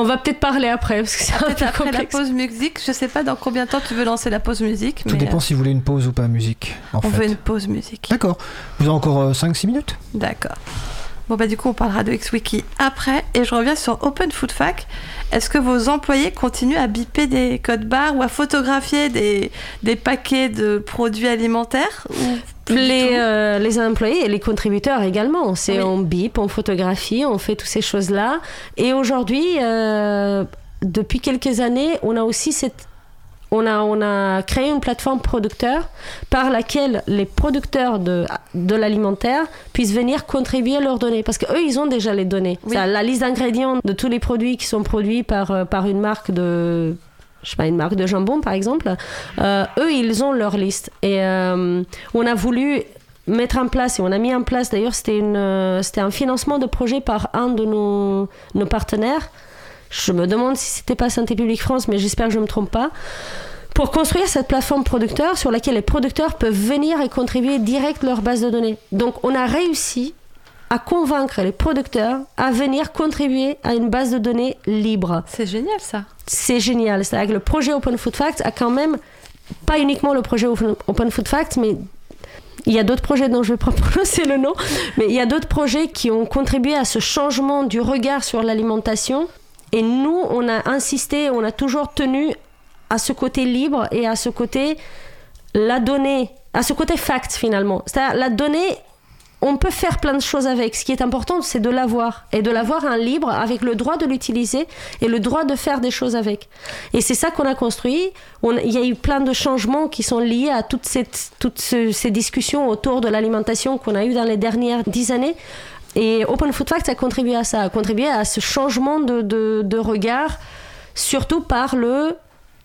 On va peut-être parler après, parce que c'est un peu après la pause musique. Je sais pas dans combien de temps tu veux lancer la pause musique. Tout mais, dépend euh, si vous voulez une pause ou pas musique. En on fait. veut une pause musique. D'accord. Vous avez encore 5-6 minutes? D'accord. Bon bah du coup on parlera de XWiki après et je reviens sur Open Food Fac. Est-ce que vos employés continuent à biper des codes barres ou à photographier des, des paquets de produits alimentaires ou Les, euh, les employés et les contributeurs également. C'est Oui. on bip, on photographie, on fait toutes ces choses-là. Et aujourd'hui, euh, depuis quelques années, on a aussi cette on a, on a créé une plateforme producteur par laquelle les producteurs de, de l'alimentaire puissent venir contribuer leurs données. Parce qu'eux, ils ont déjà les données. Oui. Ça, la liste d'ingrédients de tous les produits qui sont produits par, euh, par une marque de je sais pas, une marque de jambon par exemple, euh, eux ils ont leur liste. Et euh, on a voulu mettre en place, et on a mis en place d'ailleurs, c'était, une, c'était un financement de projet par un de nos, nos partenaires. Je me demande si c'était pas Santé publique France, mais j'espère que je ne me trompe pas. Pour construire cette plateforme producteur sur laquelle les producteurs peuvent venir et contribuer direct leur base de données. Donc on a réussi à convaincre les producteurs à venir contribuer à une base de données libre C'est génial ça. c'est génial. C'est-à-dire que le projet Open Food Facts a quand même, pas uniquement le projet Open Food Facts, mais il y a d'autres projets dont je vais pas prononcer le nom, mais il y a d'autres projets qui ont contribué à ce changement du regard sur l'alimentation. Et nous, on a insisté, on a toujours tenu à ce côté libre et à ce côté la donnée, à ce côté fact finalement. C'est-à-dire la donnée, on peut faire plein de choses avec. Ce qui est important, c'est de l'avoir. Et de l'avoir en libre avec le droit de l'utiliser et le droit de faire des choses avec. Et c'est ça qu'on a construit. On- il y a eu plein de changements qui sont liés à toutes, ces discussions autour de l'alimentation qu'on a eues dans les dernières dix années. Et Open Food Facts a contribué à ça, a contribué à ce changement de, de, de regard, surtout par le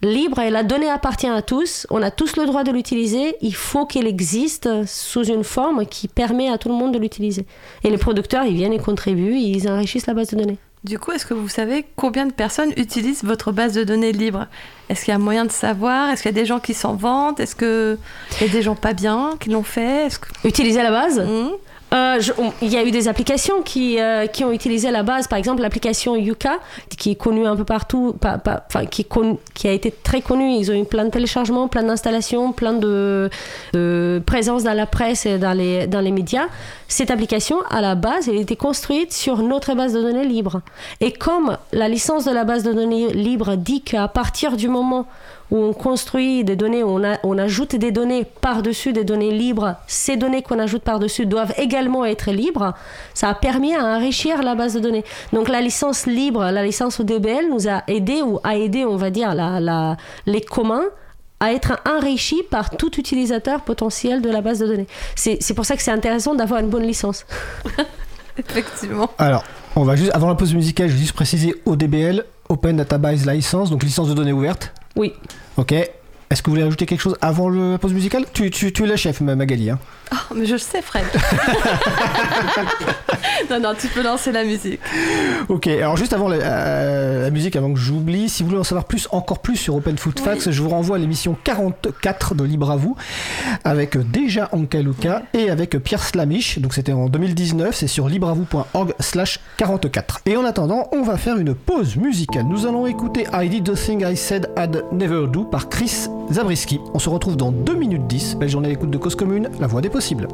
libre et la donnée appartient à tous. On a tous le droit de l'utiliser. Il faut qu'elle existe sous une forme qui permet à tout le monde de l'utiliser. Et les producteurs, ils viennent et contribuent, ils enrichissent la base de données. Du coup, est-ce que vous savez combien de personnes utilisent votre base de données libre? Est-ce qu'il y a moyen de savoir? Est-ce qu'il y a des gens qui s'en vantent? Est-ce qu'il y a des gens pas bien qui l'ont fait? Que... Utiliser la base? On- Il y a eu des applications qui, euh, qui ont utilisé la base, par exemple l'application Yuka, qui est connue un peu partout, qui, a été très connue. Ils ont eu plein de téléchargements, plein d'installations, plein de, de présence dans la presse et dans les, dans les médias. Cette application, à la base, elle été construite sur notre base de données libre. Et comme la licence de la base de données libre dit qu'à partir du moment où on construit des données, où on, a- on ajoute des données par-dessus des données libres, ces données qu'on ajoute par-dessus doivent également être libres, ça a permis à enrichir la base de données. Donc la licence libre, la licence ODBL nous a aidé, ou a aidé, on va dire, la- la- les communs à être enrichis par tout utilisateur potentiel de la base de données. C'est c'est pour ça que c'est intéressant d'avoir une bonne licence. Effectivement. Alors, on va juste, avant la pause musicale, je vais juste préciser ODBL, Open Database License, donc licence de données ouverte. Oui. Ok. Est-ce que vous voulez ajouter quelque chose avant le- la pause musicale? Tu, tu, tu es la chef, ma- Magali. Hein. Oh, mais je le sais, Fred. non, non, tu peux lancer la musique. Ok, alors juste avant la, euh, la musique, avant que j'oublie, si vous voulez en savoir plus, encore plus sur Open Food Facts, je vous renvoie à l'émission 44 de Libre à vous, avec déjà Anka Luka et avec Pierre Slamish. Donc c'était en 2019, c'est sur libreavou.org slash 44. Et en attendant, on va faire une pause musicale. Nous allons écouter I Did the Thing I Said I'd Never Do par Chris Zabriskie. On se retrouve dans 2 minutes 10. Belle journée à l'écoute de Cause Commune, la voix des possibles.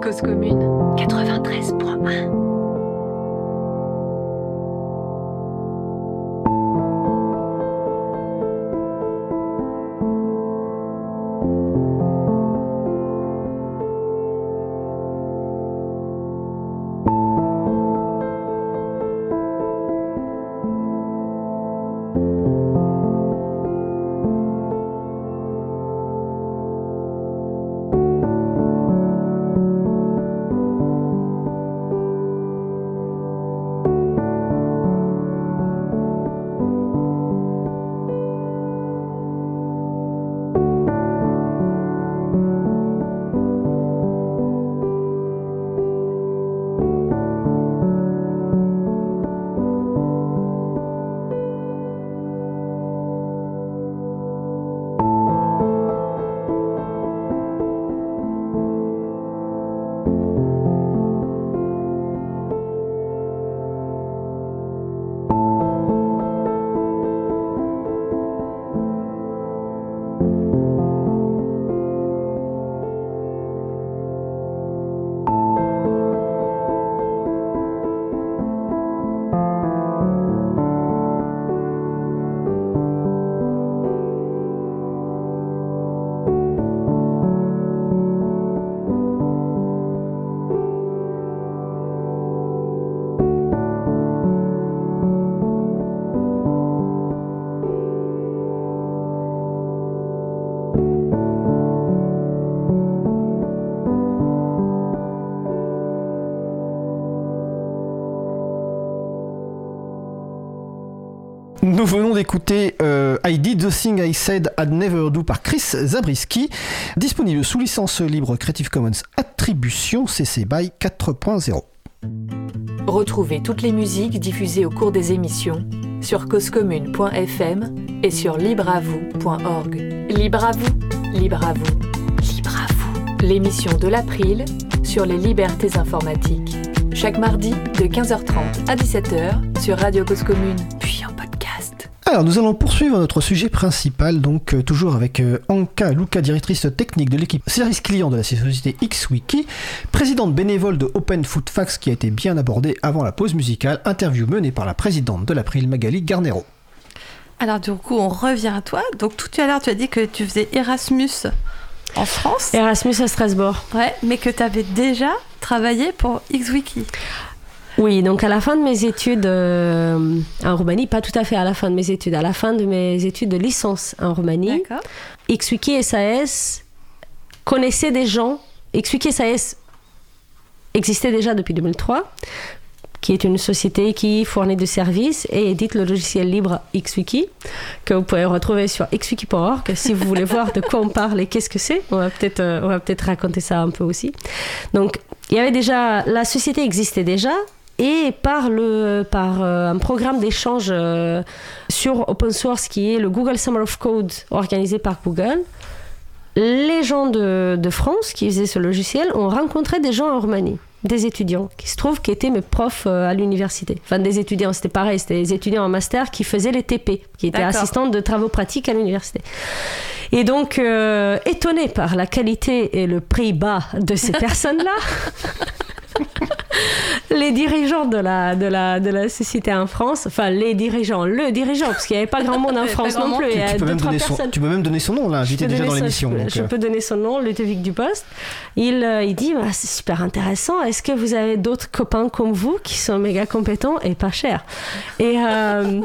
Cause commune 93.1. d'écouter euh, I Did the Thing I Said I'd Never Do par Chris Zabriskie, disponible sous licence libre Creative Commons Attribution CC BY 4.0. Retrouvez toutes les musiques diffusées au cours des émissions sur causecommune.fm et sur libreavoue.org. Libre à vous, libre à vous, libre à vous. L'émission de l'April sur les libertés informatiques. Chaque mardi de 15h30 à 17h sur Radio Cause Commune. Alors nous allons poursuivre notre sujet principal, donc euh, toujours avec euh, Anka Luca, directrice technique de l'équipe service client de la société XWiki, présidente bénévole de Open Food Facts qui a été bien abordée avant la pause musicale, interview menée par la présidente de l'April Magali Garnero. Alors du coup, on revient à toi. Donc tout à l'heure, tu as dit que tu faisais Erasmus en France. Erasmus à Strasbourg. Ouais, mais que tu avais déjà travaillé pour XWiki. Oui, donc à la fin de mes études euh, en Roumanie, pas tout à fait à la fin de mes études, à la fin de mes études de licence en Roumanie. XWiki et SAS connaissaient des gens. XWiki et SAS existait déjà depuis 2003, qui est une société qui fournit des services et édite le logiciel libre XWiki, que vous pouvez retrouver sur xwiki.org si vous voulez voir de quoi on parle et qu'est-ce que c'est. On va peut-être euh, on va peut-être raconter ça un peu aussi. Donc, il y avait déjà, la société existait déjà. Et par, le, par euh, un programme d'échange euh, sur open source qui est le Google Summer of Code organisé par Google, les gens de, de France qui faisaient ce logiciel ont rencontré des gens en Roumanie, des étudiants qui se trouvent qui étaient mes profs euh, à l'université. Enfin, des étudiants, c'était pareil, c'était des étudiants en master qui faisaient les TP, qui étaient assistantes de travaux pratiques à l'université. Et donc, euh, étonné par la qualité et le prix bas de ces personnes-là, les dirigeants de la, de, la, de la société en France, enfin les dirigeants, le dirigeant, parce qu'il n'y avait pas grand monde en France non plus, Tu, peux deux, même trois donner son, personnes. tu peux même donner son nom là, peux déjà dans l'émission. Je, euh. peux donner son nom, Ludovic Dupost. Il, euh, il dit bah, c'est super intéressant. Est-ce que vous avez d'autres copains comme vous qui sont méga compétents et pas chers? Et, euh,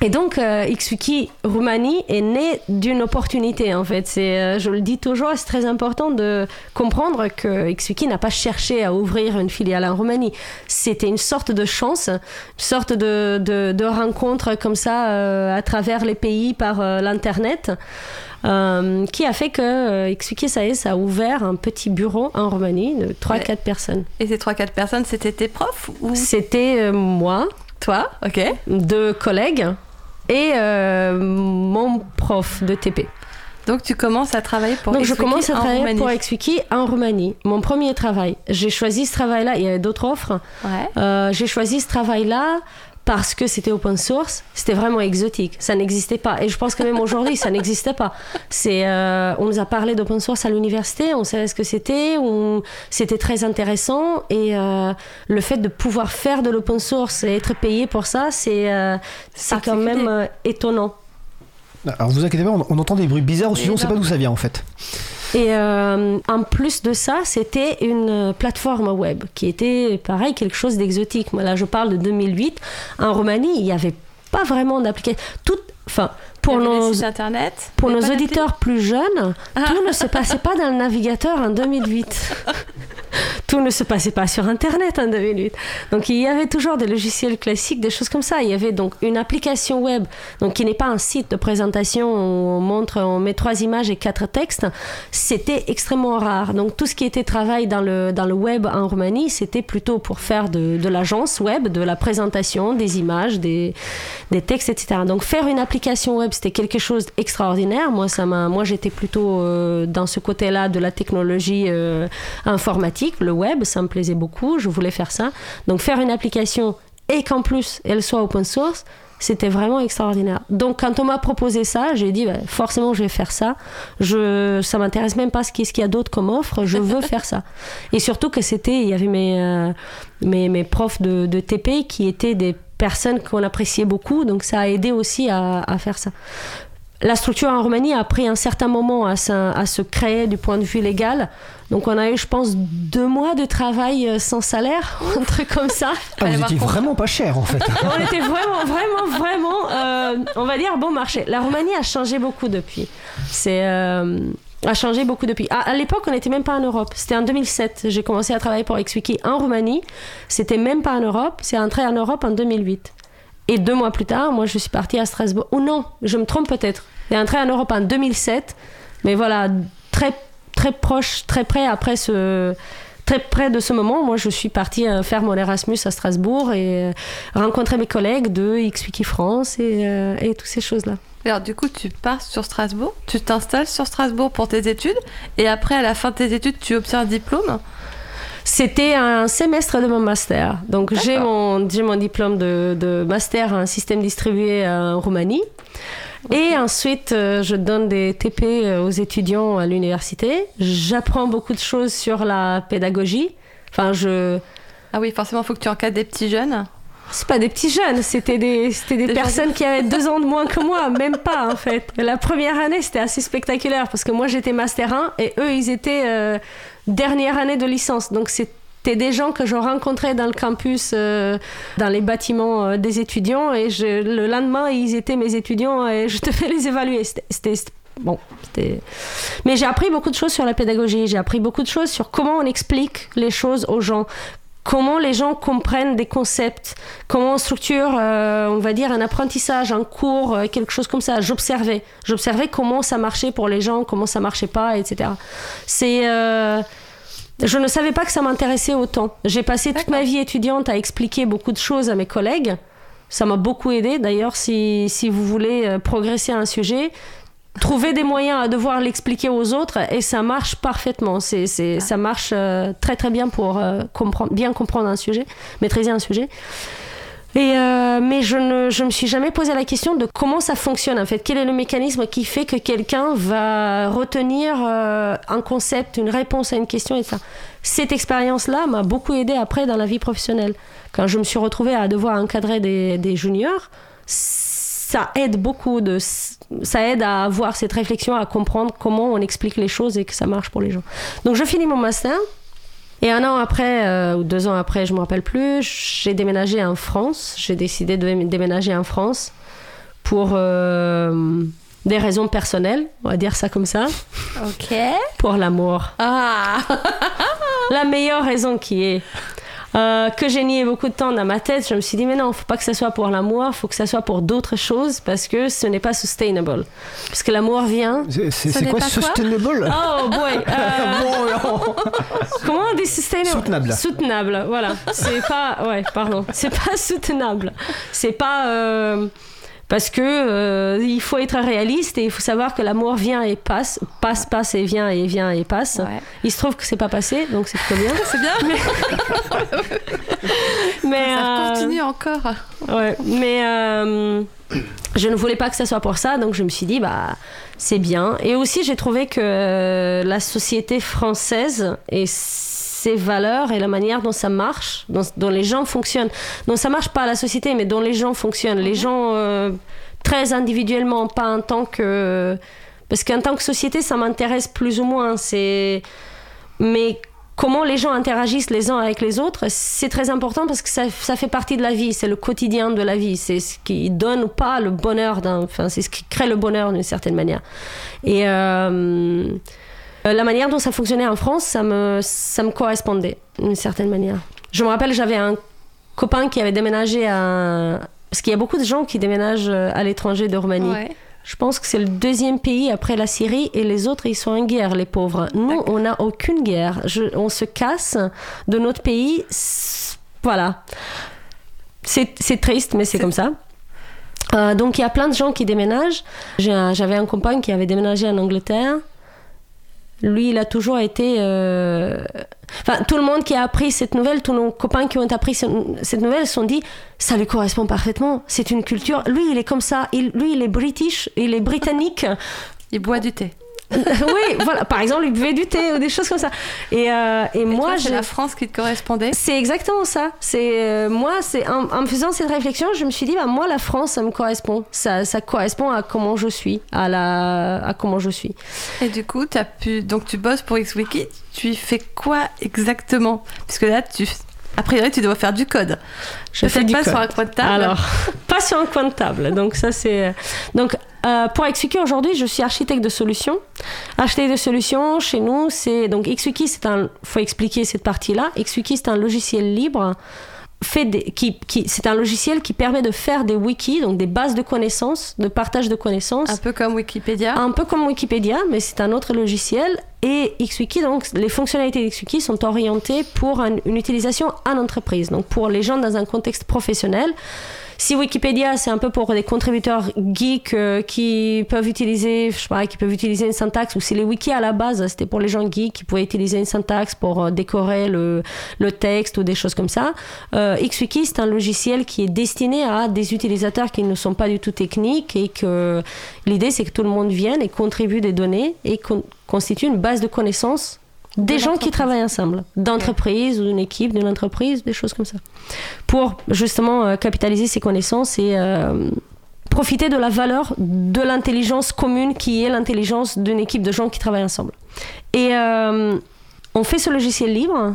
et donc, euh, XWiki Roumanie est né d'une opportunité en fait. C'est, euh, je le dis toujours, c'est très important de comprendre que XWiki n'a pas cherché à ouvrir une filiale en Roumanie. C'était une sorte de chance, une sorte de, de, de rencontre comme ça euh, à travers les pays par euh, l'internet. qui a fait que XWiki SAS a ouvert un petit bureau en Roumanie de 3-4 Ouais. personnes. Et ces 3-4 personnes, c'était tes profs ou? C'était moi, toi Ok. deux collègues et euh, mon prof de TP. Donc tu commences à travailler pour Donc je commence à en travailler Roumanie. pour XWiki en Roumanie. Mon premier travail. J'ai choisi ce travail-là, il y avait d'autres offres. Ouais. Euh, j'ai choisi ce travail-là parce que c'était open source, c'était vraiment exotique, ça n'existait pas. Et je pense que même aujourd'hui, ça n'existait pas. C'est, euh, on nous a parlé d'open source à l'université, on savait ce que c'était, on- c'était très intéressant. Et euh, le fait de pouvoir faire de l'open source et être payé pour ça, c'est, euh, c'est quand particulier. même euh, étonnant. Alors vous inquiétez pas, on, entend des bruits bizarres, sinon on Et sait pas d'où ça vient en fait. Et euh, en plus de ça, c'était une plateforme web qui était pareil, quelque chose d'exotique. Moi là, je parle de 2008. En Roumanie, il n'y avait pas vraiment d'application. Enfin, pour nos internet. pour nos auditeurs plus jeunes, Ah. tout ne se passait pas dans le navigateur en 2008. tout ne se passait pas sur Internet en 2008. Donc il y avait toujours des logiciels classiques, des choses comme ça. Il y avait donc une application web, donc qui n'est pas un site de présentation où on montre, on met trois images et quatre textes. C'était extrêmement rare. Donc tout ce qui était travail dans le, dans le web en Roumanie, c'était plutôt pour faire de, de l'agence web, de la présentation, des images, des, des textes, etc. Donc faire une application web, c'était quelque chose d'extraordinaire. Moi, ça m'a, moi, j'étais plutôt euh, dans ce côté-là de la technologie euh, informatique, le web, ça me plaisait beaucoup. Je voulais faire ça. Donc faire une application et qu'en plus elle soit open source. C'était vraiment extraordinaire. Donc, quand on m'a proposé ça, j'ai dit bah, forcément, je vais faire ça. Je, ça m'intéresse même pas ce qu'il y a d'autre comme offre. Je veux faire ça. Et surtout que c'était, il y avait mes, euh, mes, mes profs de, de TP qui étaient des personnes qu'on appréciait beaucoup. Donc, ça a aidé aussi à, à faire ça. La structure en Roumanie a pris un certain moment à se, à se créer du point de vue légal. Donc on a eu, je pense, deux mois de travail euh, sans salaire, un truc comme ça. Ah, vous étiez vraiment pas cher en fait. on était vraiment, vraiment, vraiment, euh, on va dire, bon marché. La Roumanie a changé beaucoup depuis. C'est... euh, a changé beaucoup depuis. À, à l'époque, on n'était même pas en Europe. C'était en 2007. J'ai commencé à travailler pour XWiki en Roumanie. C'était même pas en Europe. C'est entré en Europe en 2008. Et deux mois plus tard, moi, je suis partie à Strasbourg. Ou non, je me trompe peut-être. J'ai entré en Europe en 2007. Mais voilà, très, très proche, très près après ce très près de ce moment, moi, je suis partie euh, faire mon Erasmus à Strasbourg et euh, rencontrer mes collègues de XWiki France et, euh, et toutes ces choses-là. Alors du coup, tu pars sur Strasbourg, tu t'installes sur Strasbourg pour tes études, et après, à la fin de tes études, tu obtiens un diplôme? C'était un semestre de mon master. Donc j'ai mon, j'ai mon diplôme de, de master en système distribué en Roumanie. Et ensuite, euh, je donne des TP euh, aux étudiants à l'université. J'apprends beaucoup de choses sur la pédagogie. Enfin, je... Ah oui, forcément, il faut que tu encadres des petits jeunes. C'est pas des petits jeunes, c'était des, c'était des, Des personnes qui avaient deux ans de moins que moi, même pas en fait. La première année, c'était assez spectaculaire parce que moi j'étais Master 1 et eux ils étaient euh, dernière année de licence. Donc c'était des gens que je rencontrais dans le campus, euh, dans les bâtiments euh, des étudiants et le lendemain ils étaient mes étudiants et je devais les évaluer. C'était. Bon. Mais j'ai appris beaucoup de choses sur la pédagogie. J'ai appris beaucoup de choses sur comment on explique les choses aux gens, comment les gens comprennent des concepts, comment on structure, euh, on va dire, un apprentissage, un cours, quelque chose comme ça. J'observais. J'observais comment ça marchait pour les gens, comment ça marchait pas, etc. C'est. Je ne savais pas que ça m'intéressait autant. J'ai passé toute ma vie étudiante à expliquer beaucoup de choses à mes collègues. Ça m'a beaucoup aidé. D'ailleurs, si, si vous voulez euh, progresser à un sujet, trouver des moyens à devoir l'expliquer aux autres et ça marche parfaitement. C'est, c'est, ça marche euh, très très bien pour euh, comprendre, bien comprendre un sujet, maîtriser un sujet. Euh, mais je ne je me suis jamais posé la question de comment ça fonctionne en fait. Quel est le mécanisme qui fait que quelqu'un va retenir euh, un concept, une réponse à une question et ça. Cette expérience-là m'a beaucoup aidé après dans la vie professionnelle. Quand je me suis retrouvée à devoir encadrer des, des juniors, ça aide beaucoup de ça aide à avoir cette réflexion à comprendre comment on explique les choses et que ça marche pour les gens donc je finis mon master et un an après euh, ou deux ans après je me rappelle plus j'ai déménagé en France. J'ai décidé de déménager en France pour euh, des raisons personnelles on va dire ça comme ça. Ok. pour l'amour. Ah. La meilleure raison qui est euh, que j'ai nié beaucoup de temps dans ma tête, je me suis dit mais non, faut pas que ça soit pour l'amour, faut que ça soit pour d'autres choses parce que ce n'est pas sustainable. Parce que l'amour vient. C'est quoi sustainable? Oh boy. euh, Bon, comment on dit sustainable? Soutenable. Soutenable. Voilà. C'est pas. Ouais, pardon. C'est pas soutenable. C'est pas. euh, parce que euh, il faut être réaliste et il faut savoir que l'amour vient et passe, passe, passe et vient et vient et passe. Ouais. Il se trouve que c'est pas passé, donc c'est trop bien. C'est bien Mais Ça euh, continue encore. Ouais, mais euh, je ne voulais pas que ça soit pour ça, donc je me suis dit, bah, c'est bien. Et aussi, j'ai trouvé que la société française et ses valeurs et la manière dont ça marche, dont, dont les gens fonctionnent, dont ça marche pas à la société, mais dont les gens fonctionnent, les gens euh, très individuellement, pas en tant que. Parce qu'en tant que société, ça m'intéresse plus ou moins. C'est. Mais comment les gens interagissent les uns avec les autres, c'est très important parce que ça, ça fait partie de la vie, c'est le quotidien de la vie, c'est ce qui donne ou pas le bonheur, enfin c'est ce qui crée le bonheur d'une certaine manière. Et euh, la manière dont ça fonctionnait en France, ça me, ça me correspondait d'une certaine manière. Je me rappelle, j'avais un copain qui avait déménagé à... Parce qu'il y a beaucoup de gens qui déménagent à l'étranger de Roumanie. Ouais. Je pense que c'est le deuxième pays après la Syrie et les autres, ils sont en guerre, les pauvres. Nous, on n'a aucune guerre. Je- on se casse de notre pays. Voilà. C'est triste, mais c'est comme ça. Euh, donc il y a plein de gens qui déménagent. J'ai un- J'avais un copain qui avait déménagé en Angleterre. Lui, il a toujours été. euh, Enfin, tout le monde qui a appris cette nouvelle, tous nos copains qui ont appris ce- cette nouvelle, se sont dit ça lui correspond parfaitement. C'est une culture. Lui, il est comme ça. Lui, il est british, il est britannique. Il boit du thé. oui, voilà. Par exemple, il buvait du thé ou des choses comme ça. Et, euh, et, Et moi, c'est la France qui te correspondait? c'est exactement ça. C'est euh, moi, c'est en, en me faisant cette réflexion, je me suis dit, bah moi, la France, ça me correspond. Ça, ça correspond à comment je suis, à la, à comment je suis. Et du coup, as pu... donc tu bosses pour XWiki. Tu y fais quoi exactement? Puisque là, tu... a priori, tu dois faire du code. Je Ne fais fais du pas code. sur un coin de table. Alors, pas sur un coin de table. Donc ça c'est donc euh, pour XWiki aujourd'hui, je suis architecte de solutions. Architecte de solutions chez nous, c'est donc XWiki, c'est un faut expliquer cette partie-là. XWiki c'est un logiciel libre fait des, qui, qui c'est un logiciel qui permet de faire des wikis, donc des bases de connaissances, de partage de connaissances. Un peu comme Wikipédia. Un peu comme Wikipédia, mais c'est un autre logiciel. Et XWiki, donc les fonctionnalités d'XWiki sont orientées pour une utilisation en entreprise, donc pour les gens dans un contexte professionnel. Si Wikipédia, c'est un peu pour des contributeurs geeks euh, qui peuvent utiliser, je sais pas, qui peuvent utiliser une syntaxe, ou si les wikis à la base, c'était pour les gens geeks qui pouvaient utiliser une syntaxe pour euh, décorer le, le texte ou des choses comme ça. Euh, XWiki, c'est un logiciel qui est destiné à des utilisateurs qui ne sont pas du tout techniques et que l'idée, c'est que tout le monde vienne et contribue des données et constitue une base de connaissances des gens qui travaillent ensemble, d'entreprise ou d'une équipe, d'une entreprise, des choses comme ça, pour justement euh, capitaliser ces connaissances et euh, profiter de la valeur de l'intelligence commune qui est l'intelligence d'une équipe de gens qui travaillent ensemble. Et euh, on fait ce logiciel libre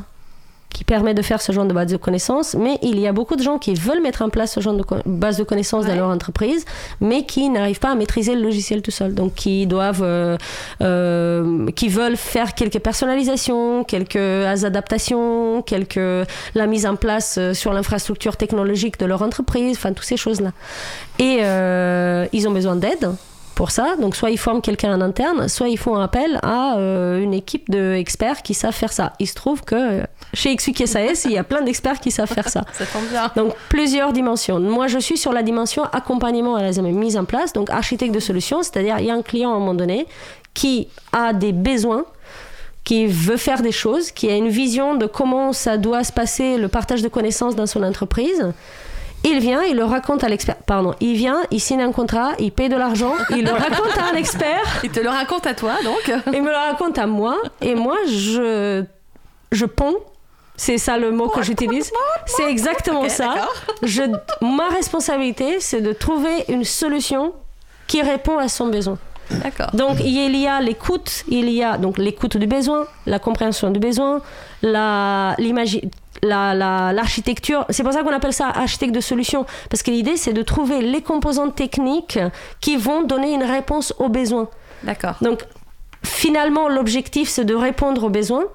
qui permet de faire ce genre de base de connaissances, mais il y a beaucoup de gens qui veulent mettre en place ce genre de base de connaissances dans leur entreprise, mais qui n'arrivent pas à maîtriser le logiciel tout seul. Donc, qui doivent, euh, euh, qui veulent faire quelques personnalisations, quelques adaptations, quelques la mise en place euh, sur l'infrastructure technologique de leur entreprise, enfin, toutes ces choses-là. Et ils ont besoin d'aide pour ça. Donc soit ils forment quelqu'un en interne, soit ils font appel à euh, une équipe d'experts qui savent faire ça. Il se trouve que euh, chez XWiki SAS, il y a plein d'experts qui savent faire ça. ça tombe bien. Donc plusieurs dimensions. Moi, je suis sur la dimension accompagnement à la mise en place, donc architecte de solution, c'est-à-dire il y a un client à un moment donné qui a des besoins qui veut faire des choses, qui a une vision de comment ça doit se passer, le partage de connaissances dans son entreprise. Il vient, il le raconte à l'expert. Pardon, il vient, il signe un contrat, il paye de l'argent, il le raconte à un expert. Il te le raconte à toi, donc Il me le raconte à moi, et moi, je, je ponds. C'est ça le mot que j'utilise. C'est exactement ça. Je, ma responsabilité, c'est de trouver une solution qui répond à son besoin. Donc il y a l'écoute, il y a donc l'écoute du besoin, la compréhension du besoin, la l'architecture. c'est pour ça qu'on appelle ça architecte de solution, parce que l'idée c'est de trouver les composantes techniques qui vont donner une réponse aux besoins. D'accord. Donc finalement l'objectif c'est de répondre aux besoins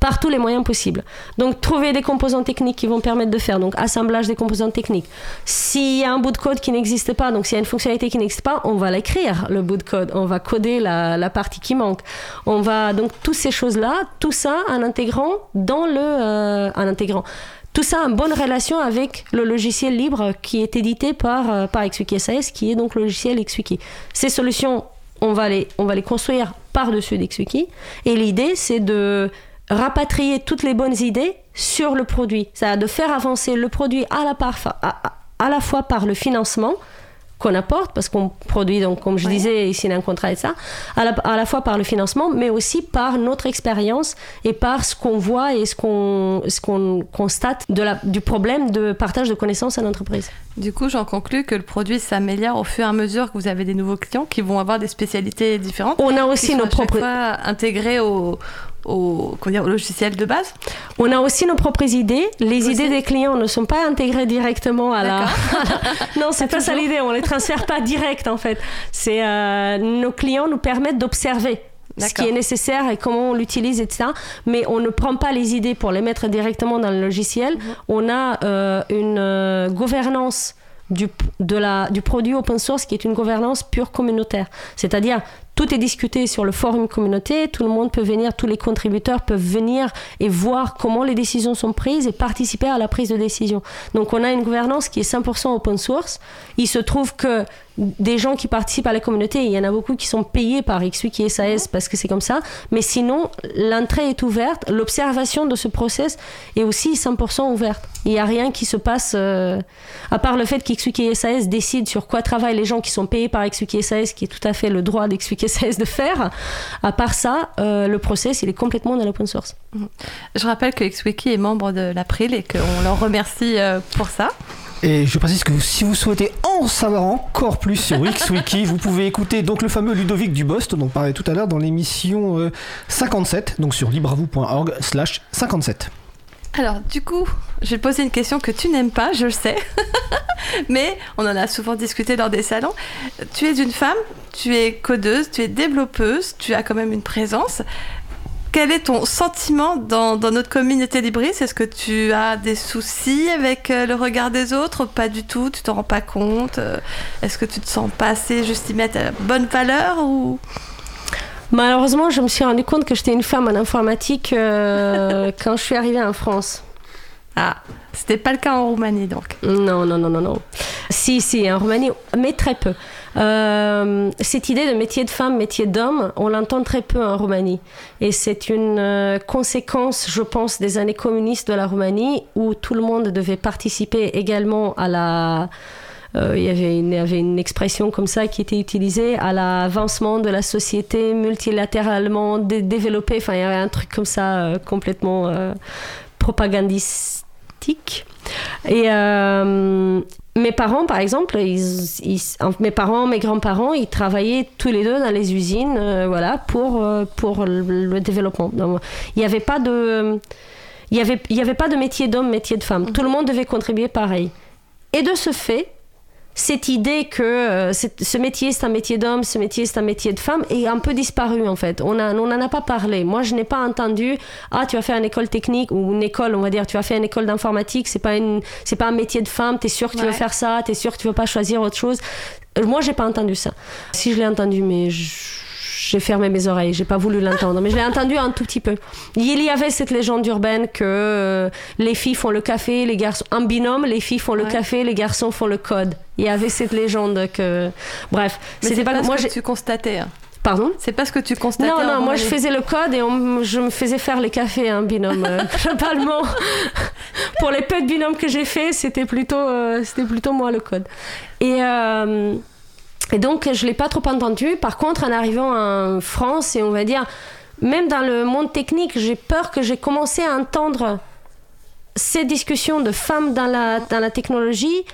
par tous les moyens possibles. Donc trouver des composants techniques qui vont permettre de faire donc assemblage des composants techniques. S'il y a un bout de code qui n'existe pas, donc s'il y a une fonctionnalité qui n'existe pas, on va l'écrire le bout de code, on va coder la, la, partie qui manque. On va donc toutes ces choses là, tout ça en intégrant dans le euh, en intégrant tout ça en bonne relation avec le logiciel libre qui est édité par, euh, par XWiki SAS, qui est donc le logiciel XWiki. Ces solutions, on va les, on va les construire par-dessus d'XWiki. Et l'idée, c'est de rapatrier toutes les bonnes idées sur le produit. Ça de faire avancer le produit à la, à la fois par le financement, qu'on apporte, parce qu'on produit, donc, comme je disais, ici, un contrat et ça, à la, à la, fois par le financement, mais aussi par notre expérience et par ce qu'on voit et ce qu'on qu'on constate de la, du problème de partage de connaissances à l'entreprise. Du coup, j'en conclus que le produit s'améliore au fur et à mesure que vous avez des nouveaux clients qui vont avoir des spécialités différentes. On a aussi nos propres... intégrés au, au, dire, au, logiciel de base On a aussi nos propres idées. Les idées des clients ne sont pas intégrées directement à la. non, c'est pas ça l'idée. On les transfère pas direct en fait. C'est euh, nos clients nous permettent d'observer ce qui est nécessaire et comment on l'utilise, etc. Mais on ne prend pas les idées pour les mettre directement dans le logiciel. Mhm. On a euh, une euh, gouvernance du, de la, du produit open source qui est une gouvernance pure communautaire. C'est-à-dire, tout est discuté sur le forum communauté, tout le monde peut venir, tous les contributeurs peuvent venir et voir comment les décisions sont prises et participer à la prise de décision. Donc on a une gouvernance qui est 100% open source. Il se trouve que des gens qui participent à la communauté, il y en a beaucoup qui sont payés par XWiki SAS parce que c'est comme ça, mais sinon l'entrée est ouverte, l'observation de ce process est aussi 100% ouverte. Il n'y a rien qui se passe, euh, à part le fait qu'XWiki SAS décident sur quoi travaillent les gens qui sont payés par XWiki SAS, qui est tout à fait le droit d'XWiki cesse de faire. À part ça, euh, le process, il est complètement dans l'open source. Je rappelle que XWiki est membre de l'April et qu'on leur remercie euh, pour ça. Et je précise que si vous souhaitez en savoir encore plus sur XWiki, vous pouvez écouter donc le fameux Ludovic Dubost, dont on parlait tout à l'heure dans l'émission 57, euh, donc sur libravou.org slash 57. Alors, du coup, je vais te poser une question que tu n'aimes pas, je le sais, mais on en a souvent discuté dans des salons. Tu es une femme, tu es codeuse, tu es développeuse, tu as quand même une présence. quel est ton sentiment dans, notre communauté libriste? Est-ce que tu as des soucis avec euh, le regard des autres? Pas du tout, tu t'en rends pas compte? Euh, Est-ce que tu te sens pas assez juste y mettre la bonne valeur ou? Malheureusement, je me suis rendu compte que j'étais une femme en informatique euh, quand je suis arrivée en France. Ah, c'était pas le cas en Roumanie donc. Non, non, non, non, non. Si, si, en Roumanie, mais très peu. Euh, cette idée de métier de femme, métier d'homme, on l'entend très peu en Roumanie. Et c'est une euh, conséquence, je pense, des années communistes de la Roumanie où tout le monde devait participer également à la... euh, il, y avait une, avait une expression comme ça qui était utilisée à l'avancement de la société multilatéralement dé- développée. Enfin, il y avait un truc comme ça euh, complètement euh, propagandistique. Et euh, mes parents, par exemple, ils, mes parents, mes grands-parents, ils travaillaient tous les deux dans les usines, euh, voilà, pour pour le, développement. Donc, il n'y avait pas de, il y avait il y avait pas de métier d'homme, métier de femme. Tout le monde devait contribuer pareil. Et de ce fait, cette idée que euh, ce métier c'est un métier d'homme, ce métier c'est un métier de femme est un peu disparu en fait. On a- on n'en a pas parlé. Moi, je n'ai pas entendu ah tu vas faire une école technique ou une école, on va dire tu vas faire une école d'informatique, c'est pas une c'est pas un métier de femme. T'es sûr que tu veux faire ça, t'es sûr que tu veux pas choisir autre chose. Euh, Moi, j'ai pas entendu ça. Si je l'ai entendu, mais je- j'ai fermé mes oreilles, j'ai pas voulu l'entendre, mais je l'ai entendu un tout petit peu. Il y avait cette légende urbaine que euh, les filles font le café, les garçons en binôme, les filles font le Ouais. café, les garçons font le code. Il y avait cette légende que bref, c'était c'est pas, moi ce j'ai que tu constatais. hein. pardon? C'est pas ce que tu constatais. non, non, moi je faisais le code et on- je me faisais faire les cafés en binôme. euh, globalement, pour les peu de binômes que j'ai fait, c'était plutôt, euh, c'était plutôt moi le code. Et, euh, et donc je l'ai pas trop entendu. Par contre, en arrivant en France, et on va dire, même dans le monde technique, j'ai peur que j'ai commencé à entendre ces discussions de femmes dans la, dans la technologie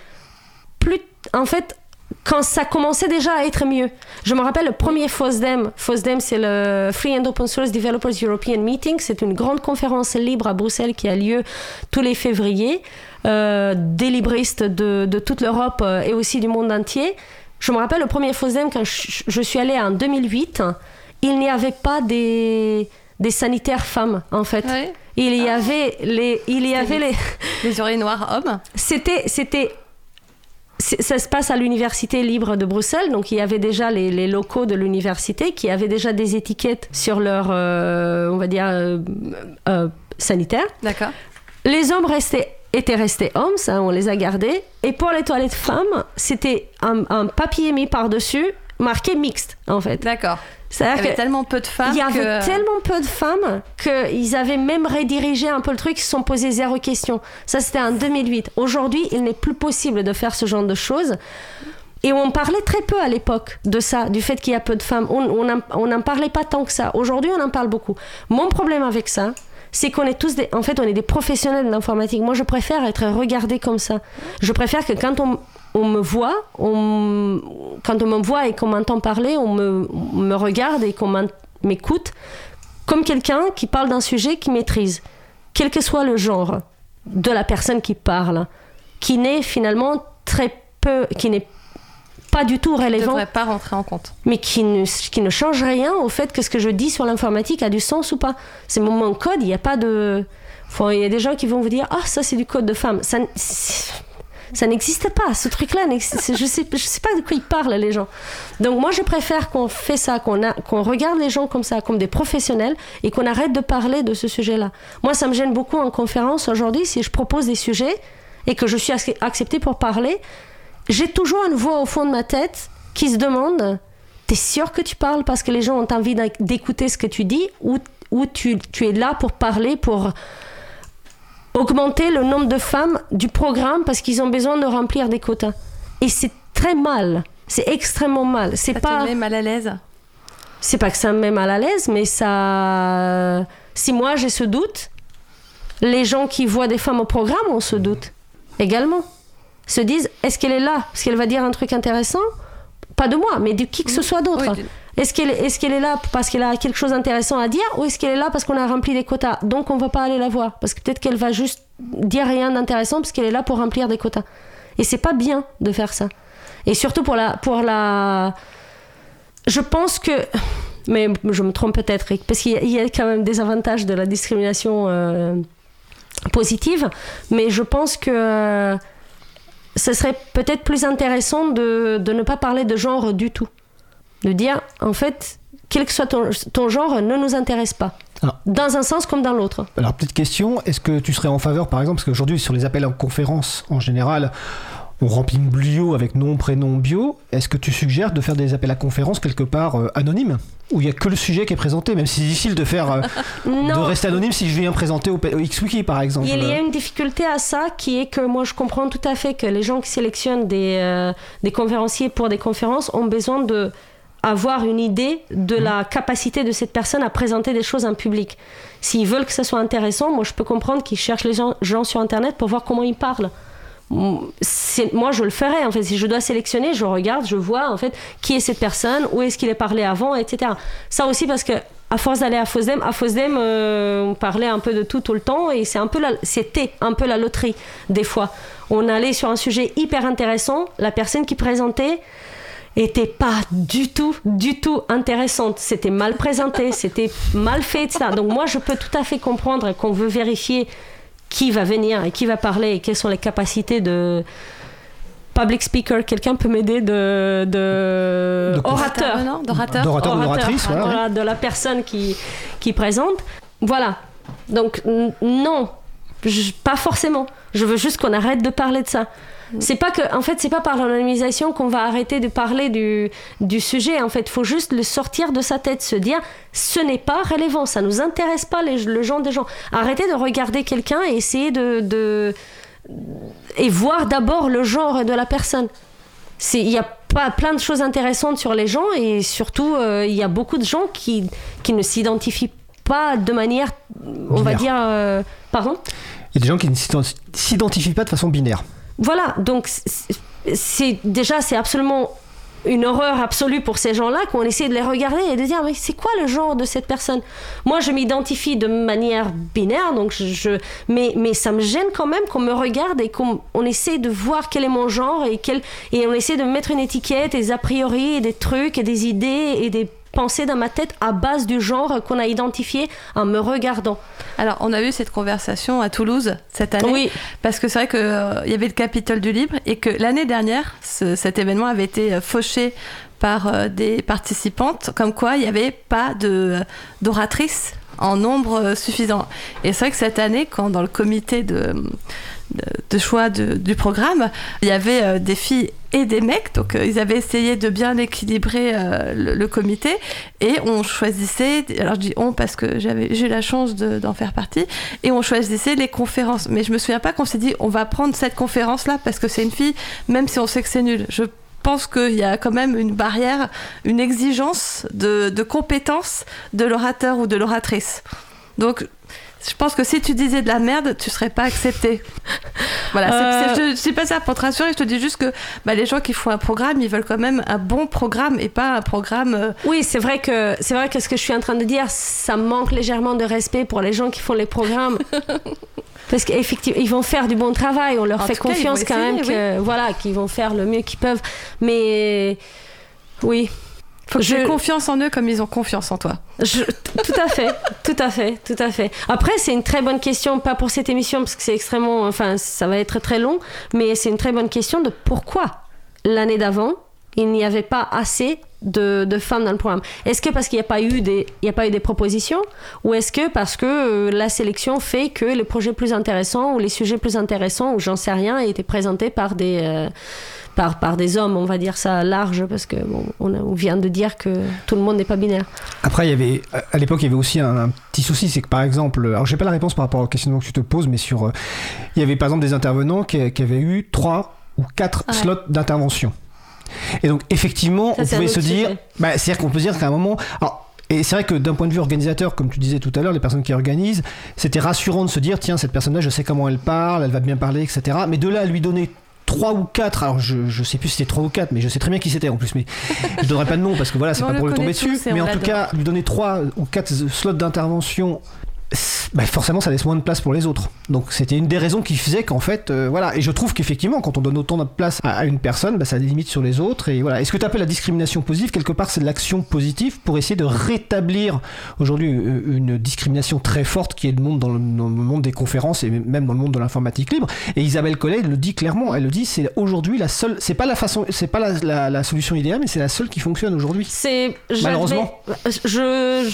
plus en fait quand ça commençait déjà à être mieux. Je me rappelle le premier FOSDEM. FOSDEM, c'est le Free and Open Source Developers European Meeting. C'est une grande conférence libre à Bruxelles qui a lieu tous les février. Euh, des libristes de, de toute l'Europe euh, et aussi du monde entier. Je me rappelle le premier FOSDEM quand je, suis allée en 2008. Il n'y avait pas des, des sanitaires femmes, en fait. Ouais. Il y avait les... Il y avait les... Les urinoirs hommes. C'était, c'était, ça se passe à l'université libre de Bruxelles, donc il y avait déjà les, les locaux de l'université qui avaient déjà des étiquettes sur leur, euh, on va dire, euh, euh, sanitaire. D'accord. Les hommes restaient, étaient restés hommes, ça, on les a gardés. Et pour les toilettes femmes, c'était un, un papier mis par-dessus, marqué mixte, en fait. D'accord. Il y avait tellement peu de femmes il y avait tellement peu de femmes qu'ils avaient même redirigé un peu le truc, ils se sont posés zéro question. Ça, c'était en 2008. Aujourd'hui, il n'est plus possible de faire ce genre de choses. Et on parlait très peu à l'époque de ça, du fait qu'il y a peu de femmes. On on n'en on n'en parlait pas tant que ça. Aujourd'hui, on en parle beaucoup. Mon problème avec ça, c'est qu'on est tous des, en fait, on est des professionnels de l'informatique. Moi, je préfère être regardé comme ça. Je préfère que quand on, on me voit, on, quand on me voit et qu'on m'entend parler, on me, me regarde et qu'on m'écoute comme quelqu'un qui parle d'un sujet qu'il maîtrise, quel que soit le genre de la personne qui parle, qui n'est finalement très peu, qui n'est pas du tout relevant devrait pas rentrer en compte. mais qui ne, qui ne change rien au fait que ce que je dis sur l'informatique a du sens ou pas. C'est mon, mon code, il n'y a pas de... Enfin, il y a des gens qui vont vous dire, ah, ça c'est du code de femme. Ça, ça n'existe pas, ce truc-là. Je sais, je sais pas de quoi ils parlent, les gens. Donc moi, je préfère qu'on fait ça, qu'on a- qu'on regarde les gens comme ça, comme des professionnels, et qu'on arrête de parler de ce sujet-là. Moi, ça me gêne beaucoup en conférence aujourd'hui, si je propose des sujets et que je suis ac- acceptée pour parler, j'ai toujours une voix au fond de ma tête qui se demande T'es sûr que tu parles parce que les gens ont envie d'écouter ce que tu dis ou, ou tu, tu es là pour parler, pour augmenter le nombre de femmes du programme parce qu'ils ont besoin de remplir des quotas Et c'est très mal. C'est extrêmement mal. C'est Ça pas te met mal à l'aise? c'est pas que ça me met mal à l'aise, mais ça. Si moi j'ai ce doute, les gens qui voient des femmes au programme ont ce doute également. Se disent est-ce qu'elle est là? Parce qu'elle va dire un truc intéressant? Pas de moi, mais de qui que ce soit d'autre. Oui, Est-ce qu'elle est, est là parce qu'elle a quelque chose d'intéressant à dire ou est-ce qu'elle est là parce qu'on a rempli des quotas? Donc on va pas aller la voir parce que peut-être qu'elle va juste dire rien d'intéressant parce qu'elle est là pour remplir des quotas. Et c'est pas bien de faire ça. Et surtout pour la pour la je pense que Mais je me trompe peut-être, parce qu'il y, a quand même des avantages de la discrimination euh, positive, mais je pense que ce serait peut-être plus intéressant de, de, ne pas parler de genre du tout. De dire, en fait, quel que soit ton, ton genre, ne nous intéresse pas. dans un sens comme dans l'autre. Alors, petite question, est-ce que tu serais en faveur, par exemple, parce qu'aujourd'hui, sur les appels en conférence, en général, on remplit une bio avec nom, prénom, bio. Est-ce que tu suggères de faire des appels à conférence quelque part euh, anonymes Où il n'y a que le sujet qui est présenté, même si c'est difficile de faire euh, de rester anonyme si je viens présenter au, XWiki par exemple. Il y a une difficulté à ça qui est que moi je comprends tout à fait que les gens qui sélectionnent des, euh, des conférenciers pour des conférences ont besoin de avoir une idée de la mmh. capacité de cette personne à présenter des choses en public. S'ils veulent que ça soit intéressant, moi je peux comprendre qu'ils cherchent les gens sur Internet pour voir comment ils parlent moi je le ferais en fait si je dois sélectionner je regarde je vois en fait qui est cette personne où est-ce qu'il est parlé avant etc ça aussi parce que à force d'aller à Fosdem à Fosdem euh, on parlait un peu de tout tout le temps et c'est un peu c'était un peu la loterie des fois on allait sur un sujet hyper intéressant la personne qui présentait était pas du tout, du tout intéressante. C'était mal présenté, c'était mal fait, etc. Donc moi, je peux tout à fait comprendre qu'on veut vérifier qui va venir et qui va parler et quelles sont les capacités de public speaker. Quelqu'un peut m'aider de, de, orateur, d'orateur, d'oratrice, de la personne qui, qui présente. Voilà. Donc non, pas forcément. Je veux juste qu'on arrête de parler de ça. C'est pas que, en fait, c'est pas par l'anonymisation qu'on va arrêter de parler du, du sujet. En fait, il faut juste le sortir de sa tête, se dire, ce n'est pas relevant, ça nous intéresse pas les, le genre des gens. Arrêtez de regarder quelqu'un et essayer de, de et voir d'abord le genre de la personne. Il y a pas plein de choses intéressantes sur les gens et surtout euh, il y a beaucoup de gens qui, qui ne s'identifient pas de manière, on va dire, euh, pardon? Il y a des gens qui ne s'identifient pas de façon binaire. Voilà, donc c'est déjà c'est absolument une horreur absolue pour ces gens-là qu'on essaie de les regarder et de dire mais c'est quoi le genre de cette personne? Moi je m'identifie de manière binaire donc je, mais mais ça me gêne quand même qu'on me regarde et qu'on on essaie de voir quel est mon genre et quel et on essaie de mettre une étiquette des a priori des trucs et des idées et des penser dans ma tête à base du genre qu'on a identifié en me regardant. Alors, on a eu cette conversation à Toulouse cette année. Oui. Parce que c'est vrai qu'il euh, y avait le Capitole du Libre et que l'année dernière, cet événement avait été euh, fauché par euh, des participantes, comme quoi il n'y avait pas d'oratrice en nombre suffisant. Et c'est vrai que cette année, quand dans le comité de de choix du programme, il y avait euh, des filles et des mecs, donc euh, ils avaient essayé de bien équilibrer euh, le, comité et on choisissait, alors je dis on parce que j'avais j'ai eu la chance d'en faire partie, et on choisissait les conférences. Mais je me souviens pas qu'on s'est dit on va prendre cette conférence là parce que c'est une fille, même si on sait que c'est nul. Je pense qu'il y a quand même une barrière, une exigence de, de compétence de l'orateur ou de l'oratrice. Donc je pense que si tu disais de la merde, tu serais pas accepté. voilà, euh. je ne sais pas ça pour te rassurer, je te dis juste que bah, les gens qui font un programme, ils veulent quand même un bon programme et pas un programme. Euh, oui, c'est vrai que c'est vrai que ce que je suis en train de dire, ça manque légèrement de respect pour les gens qui font les programmes. Parce qu'effectivement, ils vont faire du bon travail, on leur fait confiance quand même, que, voilà, qu'ils vont faire le mieux qu'ils peuvent. Mais oui, faut que j'ai confiance en eux comme ils ont confiance en toi. tout à fait, tout à fait, tout à fait. Après, c'est une très bonne question, pas pour cette émission parce que c'est extrêmement, enfin, ça va être très long, mais c'est une très bonne question de pourquoi l'année d'avant il n'y avait pas assez de, de, femmes dans le programme. Est-ce que parce qu'il n'y a pas eu des, il y a pas eu des propositions, ou est-ce que parce que euh, la sélection fait que les projets plus intéressants ou les sujets plus intéressants ou j'en sais rien étaient présentés par des euh, par, par des hommes, on va dire ça large, parce que bon, on, vient de dire que tout le monde n'est pas binaire. Après, il y avait, à l'époque, il y avait aussi un, petit souci, c'est que par exemple, alors j'ai pas la réponse par rapport aux questions que tu te poses, mais sur, euh, il y avait par exemple des intervenants qui, avaient eu trois ou quatre slots d'intervention. Et donc, effectivement, on pouvait se dire, bah, c'est-à-dire qu'on peut dire qu'à un moment, alors, et c'est vrai que d'un point de vue organisateur, comme tu disais tout à l'heure, les personnes qui organisent, c'était rassurant de se dire tiens, cette personne-là, je sais comment elle parle, elle va bien parler, etc. Mais de là à lui donner 3 ou 4, alors je, je sais plus si c'était 3 ou 4, mais je sais très bien qui c'était en plus, mais je donnerai pas de nom parce que voilà, c'est pas pour lui tomber dessus, mais en tout cas, lui donner 3 ou 4 slots d'intervention bah, forcément ça laisse moins de place pour les autres. Donc c'était une des raisons qui faisait qu'en fait, euh, voilà. Et je trouve qu'effectivement, quand on donne autant de place à, à une personne, bah, ça limite sur les autres. Et voilà. Et ce que tu appelles la discrimination positive, quelque part, c'est de l'action positive pour essayer de rétablir aujourd'hui euh, une discrimination très forte qui est le monde dans le, dans le monde des conférences et même dans le monde de l'informatique libre. Et Isabelle Collet le dit clairement. Elle le dit, c'est aujourd'hui la seule. C'est pas la façon, c'est pas la, la- la solution idéale, mais c'est la seule qui fonctionne aujourd'hui. C'est Malheureusement. je-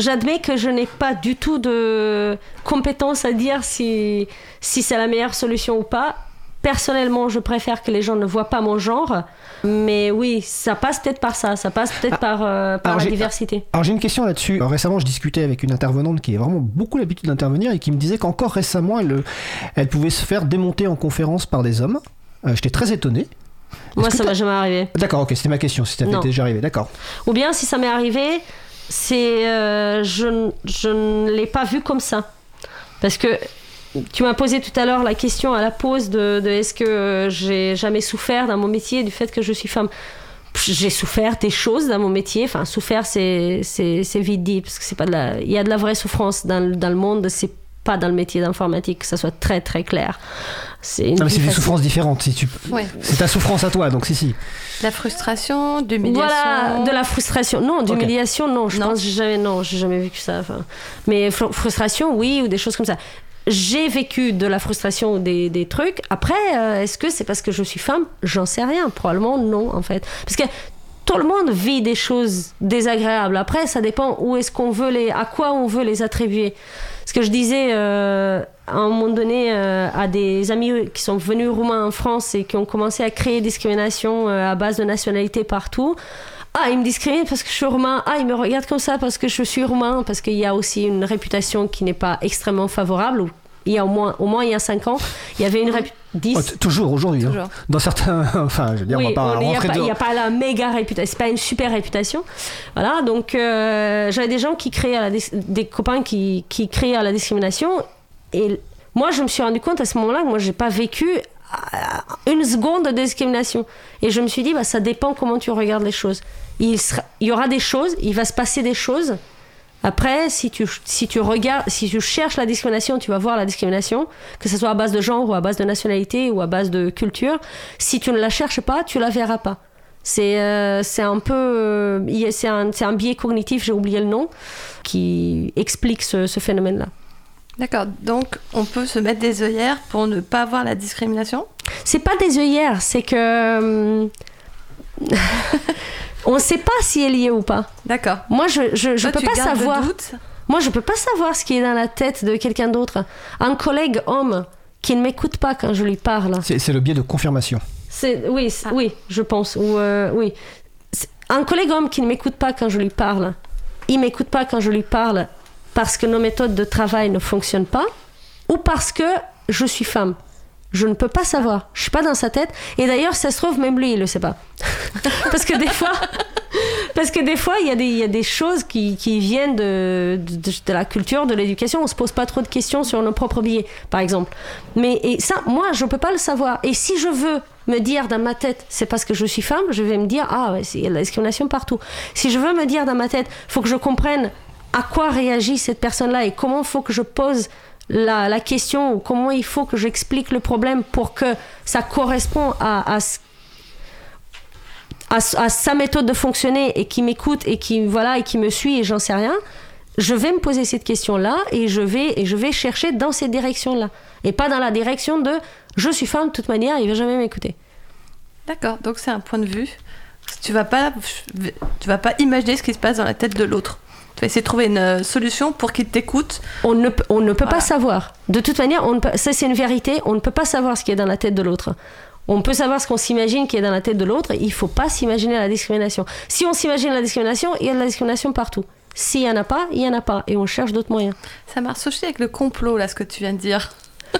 j'admets que je n'ai pas du tout de compétence à dire si si c'est la meilleure solution ou pas. Personnellement, je préfère que les gens ne voient pas mon genre, mais oui, ça passe peut-être par ça, ça passe peut-être par, euh, par alors la j'ai- diversité. Alors j'ai une question là-dessus. Alors, récemment, je discutais avec une intervenante qui a vraiment beaucoup l'habitude d'intervenir et qui me disait qu'encore récemment, elle, elle pouvait se faire démonter en conférence par des hommes. Euh, J'étais très étonné. Moi, ça m'est jamais arrivé. D'accord, ok, c'était ma question, si ça t'était Non. déjà arrivé, d'accord. Ou bien, si ça m'est arrivé, c'est euh, je, je ne l'ai pas vu comme ça. Parce que tu m'as posé tout à l'heure la question à la pause de, de est-ce que j'ai jamais souffert dans mon métier du fait que je suis femme. J'ai souffert des choses dans mon métier. Enfin, souffert, c'est c'est c'est vite dit parce que c'est pas de la. Il y a de la vraie souffrance dans, le- dans le monde. C'est pas dans le métier d'informatique, que ça soit très très clair. C'est une Non, mais c'est des souffrances différentes. Si tu... Ouais. C'est ta souffrance à toi, donc si, si. La frustration, d'humiliation. Voilà, de la frustration. Non, d'humiliation, non. Je Non. pense que j'ai jamais, non, j'ai jamais vécu ça. enfin. Mais fr- frustration, oui, ou des choses comme ça. J'ai vécu de la frustration ou des, des trucs. Après, euh, est-ce que c'est parce que je suis femme? J'en sais rien. Probablement non, en fait. Parce que tout le monde vit des choses désagréables. Après, ça dépend où est-ce qu'on veut les, à quoi on veut les attribuer. Ce que je disais euh, à un moment donné euh, à des amis qui sont venus roumains en France et qui ont commencé à créer discrimination euh, à base de nationalité partout. Ah, ils me discriminent parce que je suis roumain. Ah, ils me regardent comme ça parce que je suis roumain. Parce qu'il y a aussi une réputation qui n'est pas extrêmement favorable. Il y a au moins, au moins il y a 5 ans, il y avait une réputation. 10 Oh, toujours aujourd'hui. hein. Dans certains. Enfin, je veux dire, on va pas il n'y a, a pas la méga réputation, c'est pas une super réputation. Voilà, donc euh, j'avais des gens qui créaient à la dis- des copains qui, qui créaient à la discrimination. Et moi, je me suis rendu compte à ce moment-là que moi, j'ai pas vécu euh, une seconde de discrimination. Et je me suis dit, bah, ça dépend comment tu regardes les choses. Il, sera- il y aura des choses, il va se passer des choses. Après, si tu, si tu regardes, si tu cherches la discrimination, tu vas voir la discrimination, que ce soit à base de genre ou à base de nationalité ou à base de culture. Si tu ne la cherches pas, tu la verras pas. C'est euh, un peu. euh, c'est un, un biais cognitif, j'ai oublié le nom, qui explique ce, ce phénomène-là. D'accord, donc on peut se mettre des œillères pour ne pas voir la discrimination? C'est pas des œillères, c'est que. On ne sait pas si elle y est ou pas. D'accord. Moi, je je, je Toi, peux tu pas savoir. doute Moi, je peux pas savoir ce qui est dans la tête de quelqu'un d'autre. Un collègue homme qui ne m'écoute pas quand je lui parle. C'est c'est le biais de confirmation. C'est oui, c'est- oui, je pense. Ou euh, oui, un collègue homme qui ne m'écoute pas quand je lui parle. Il m'écoute pas quand je lui parle parce que nos méthodes de travail ne fonctionnent pas, ou parce que je suis femme. Je ne peux pas savoir. Je suis pas dans sa tête. Et d'ailleurs, ça se trouve, même lui, il le sait pas. parce que des fois, parce que des fois, il y a des, choses qui, viennent de, la culture, de l'éducation. On se pose pas trop de questions sur nos propres billets, par exemple. Mais et ça, moi, je peux pas le savoir. Et si je veux me dire dans ma tête, c'est parce que je suis femme, je vais me dire, ah, ouais, il y a la discrimination partout. Si je veux me dire dans ma tête, faut que je comprenne à quoi réagit cette personne-là et comment faut que je pose la, question comment il faut que j'explique le problème pour que ça correspond à, à à, sa méthode de fonctionner et qui m'écoute et qui voilà et qui me suit et j'en sais rien, je vais me poser cette question là et je vais et je vais chercher dans cette direction là et pas dans la direction de je suis femme de toute manière il va jamais m'écouter. D'accord, donc c'est un point de vue. Tu vas pas, tu vas pas imaginer ce qui se passe dans la tête de l'autre. Tu vas essayer de trouver une euh, solution pour qu'il t'écoute. On ne, peut- on ne peut Voilà. pas savoir. De toute manière, on ne peut- ça c'est une vérité, on ne peut pas savoir ce qui est dans la tête de l'autre. On peut savoir ce qu'on s'imagine qui est dans la tête de l'autre, il faut pas s'imaginer la discrimination. Si on s'imagine la discrimination, il y a de la discrimination partout. S'il y en a pas, il y en a pas et on cherche d'autres moyens. Ça marche aussi avec le complot, là, ce que tu viens de dire.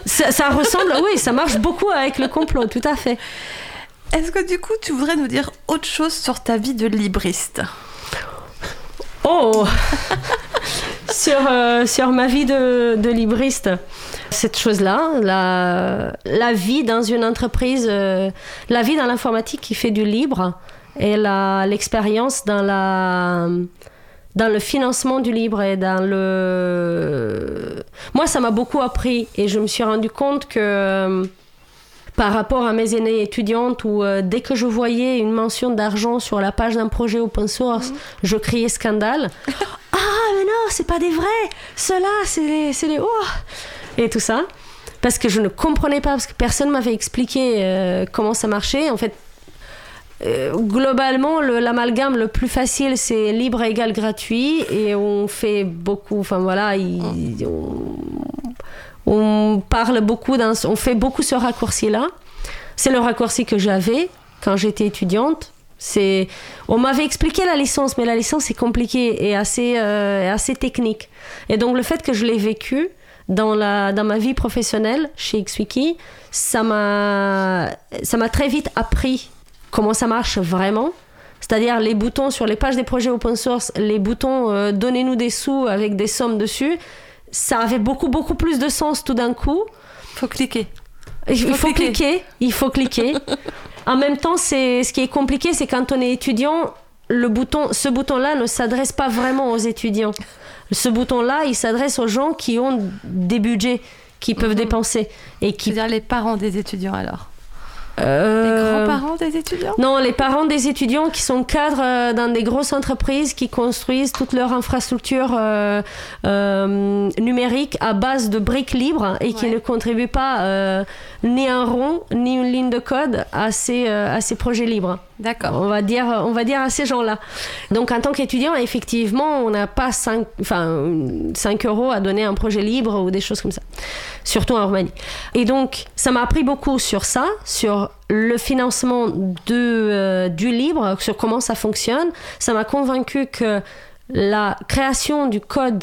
Ça, ça ressemble, oui, ça marche beaucoup avec le complot, tout à fait. Est-ce que du coup, tu voudrais nous dire autre chose sur ta vie de libriste? Oh. Sur, euh, sur ma vie de, de libriste, cette chose-là, la, la vie dans une entreprise, euh, la vie dans l'informatique qui fait du libre et l'expérience dans la, dans le financement du libre et dans le... Moi, ça m'a beaucoup appris et je me suis rendu compte que euh, par rapport à mes aînées étudiantes où euh, dès que je voyais une mention d'argent sur la page d'un projet open source, je criais scandale. ah, mais non, c'est pas des vrais. Ceux-là, c'est les, c'est les... Oh et tout ça. Parce que je ne comprenais pas, parce que personne m'avait expliqué euh, comment ça marchait. En fait, euh, globalement, le- l'amalgame le, plus facile, c'est libre égal gratuit. Et on fait beaucoup, enfin voilà, il- on, on parle beaucoup, on fait beaucoup ce raccourci-là. C'est le raccourci que j'avais quand j'étais étudiante. On m'avait expliqué la licence, mais la licence est compliquée et assez, euh, technique. Et donc le fait que je l'ai vécu dans, ma vie professionnelle chez XWiki, ça m'a, ça m'a très vite appris comment ça marche vraiment. C'est-à-dire les boutons sur les pages des projets open source, les boutons euh, donnez-nous des sous avec des sommes dessus, ça avait beaucoup beaucoup plus de sens tout d'un coup. Faut cliquer. Il faut faut, cliquer. cliquer. il faut cliquer. en même temps, c'est ce qui est compliqué, c'est quand on est étudiant, le bouton, ce bouton-là ne s'adresse pas vraiment aux étudiants. Ce bouton-là, il s'adresse aux gens qui ont des budgets qui peuvent Mhm. dépenser et qui C'est-à-dire les parents des étudiants alors. Les Euh, grands-parents des étudiants? Non, les parents des étudiants qui sont cadres euh, dans des grosses entreprises qui construisent toute leur infrastructure euh, euh, numérique à base de briques libres et qui ne contribuent pas ni un rond ni une ligne de code à ces, à ces projets libres. D'accord. On va dire, on va dire à ces gens-là. Donc en tant qu'étudiant, effectivement, on n'a pas 5, enfin, 5 euros à donner à un projet libre ou des choses comme ça. Surtout en Roumanie. Et donc, ça m'a appris beaucoup sur ça, sur le financement euh, du libre, sur comment ça fonctionne. Ça m'a convaincu que la création du code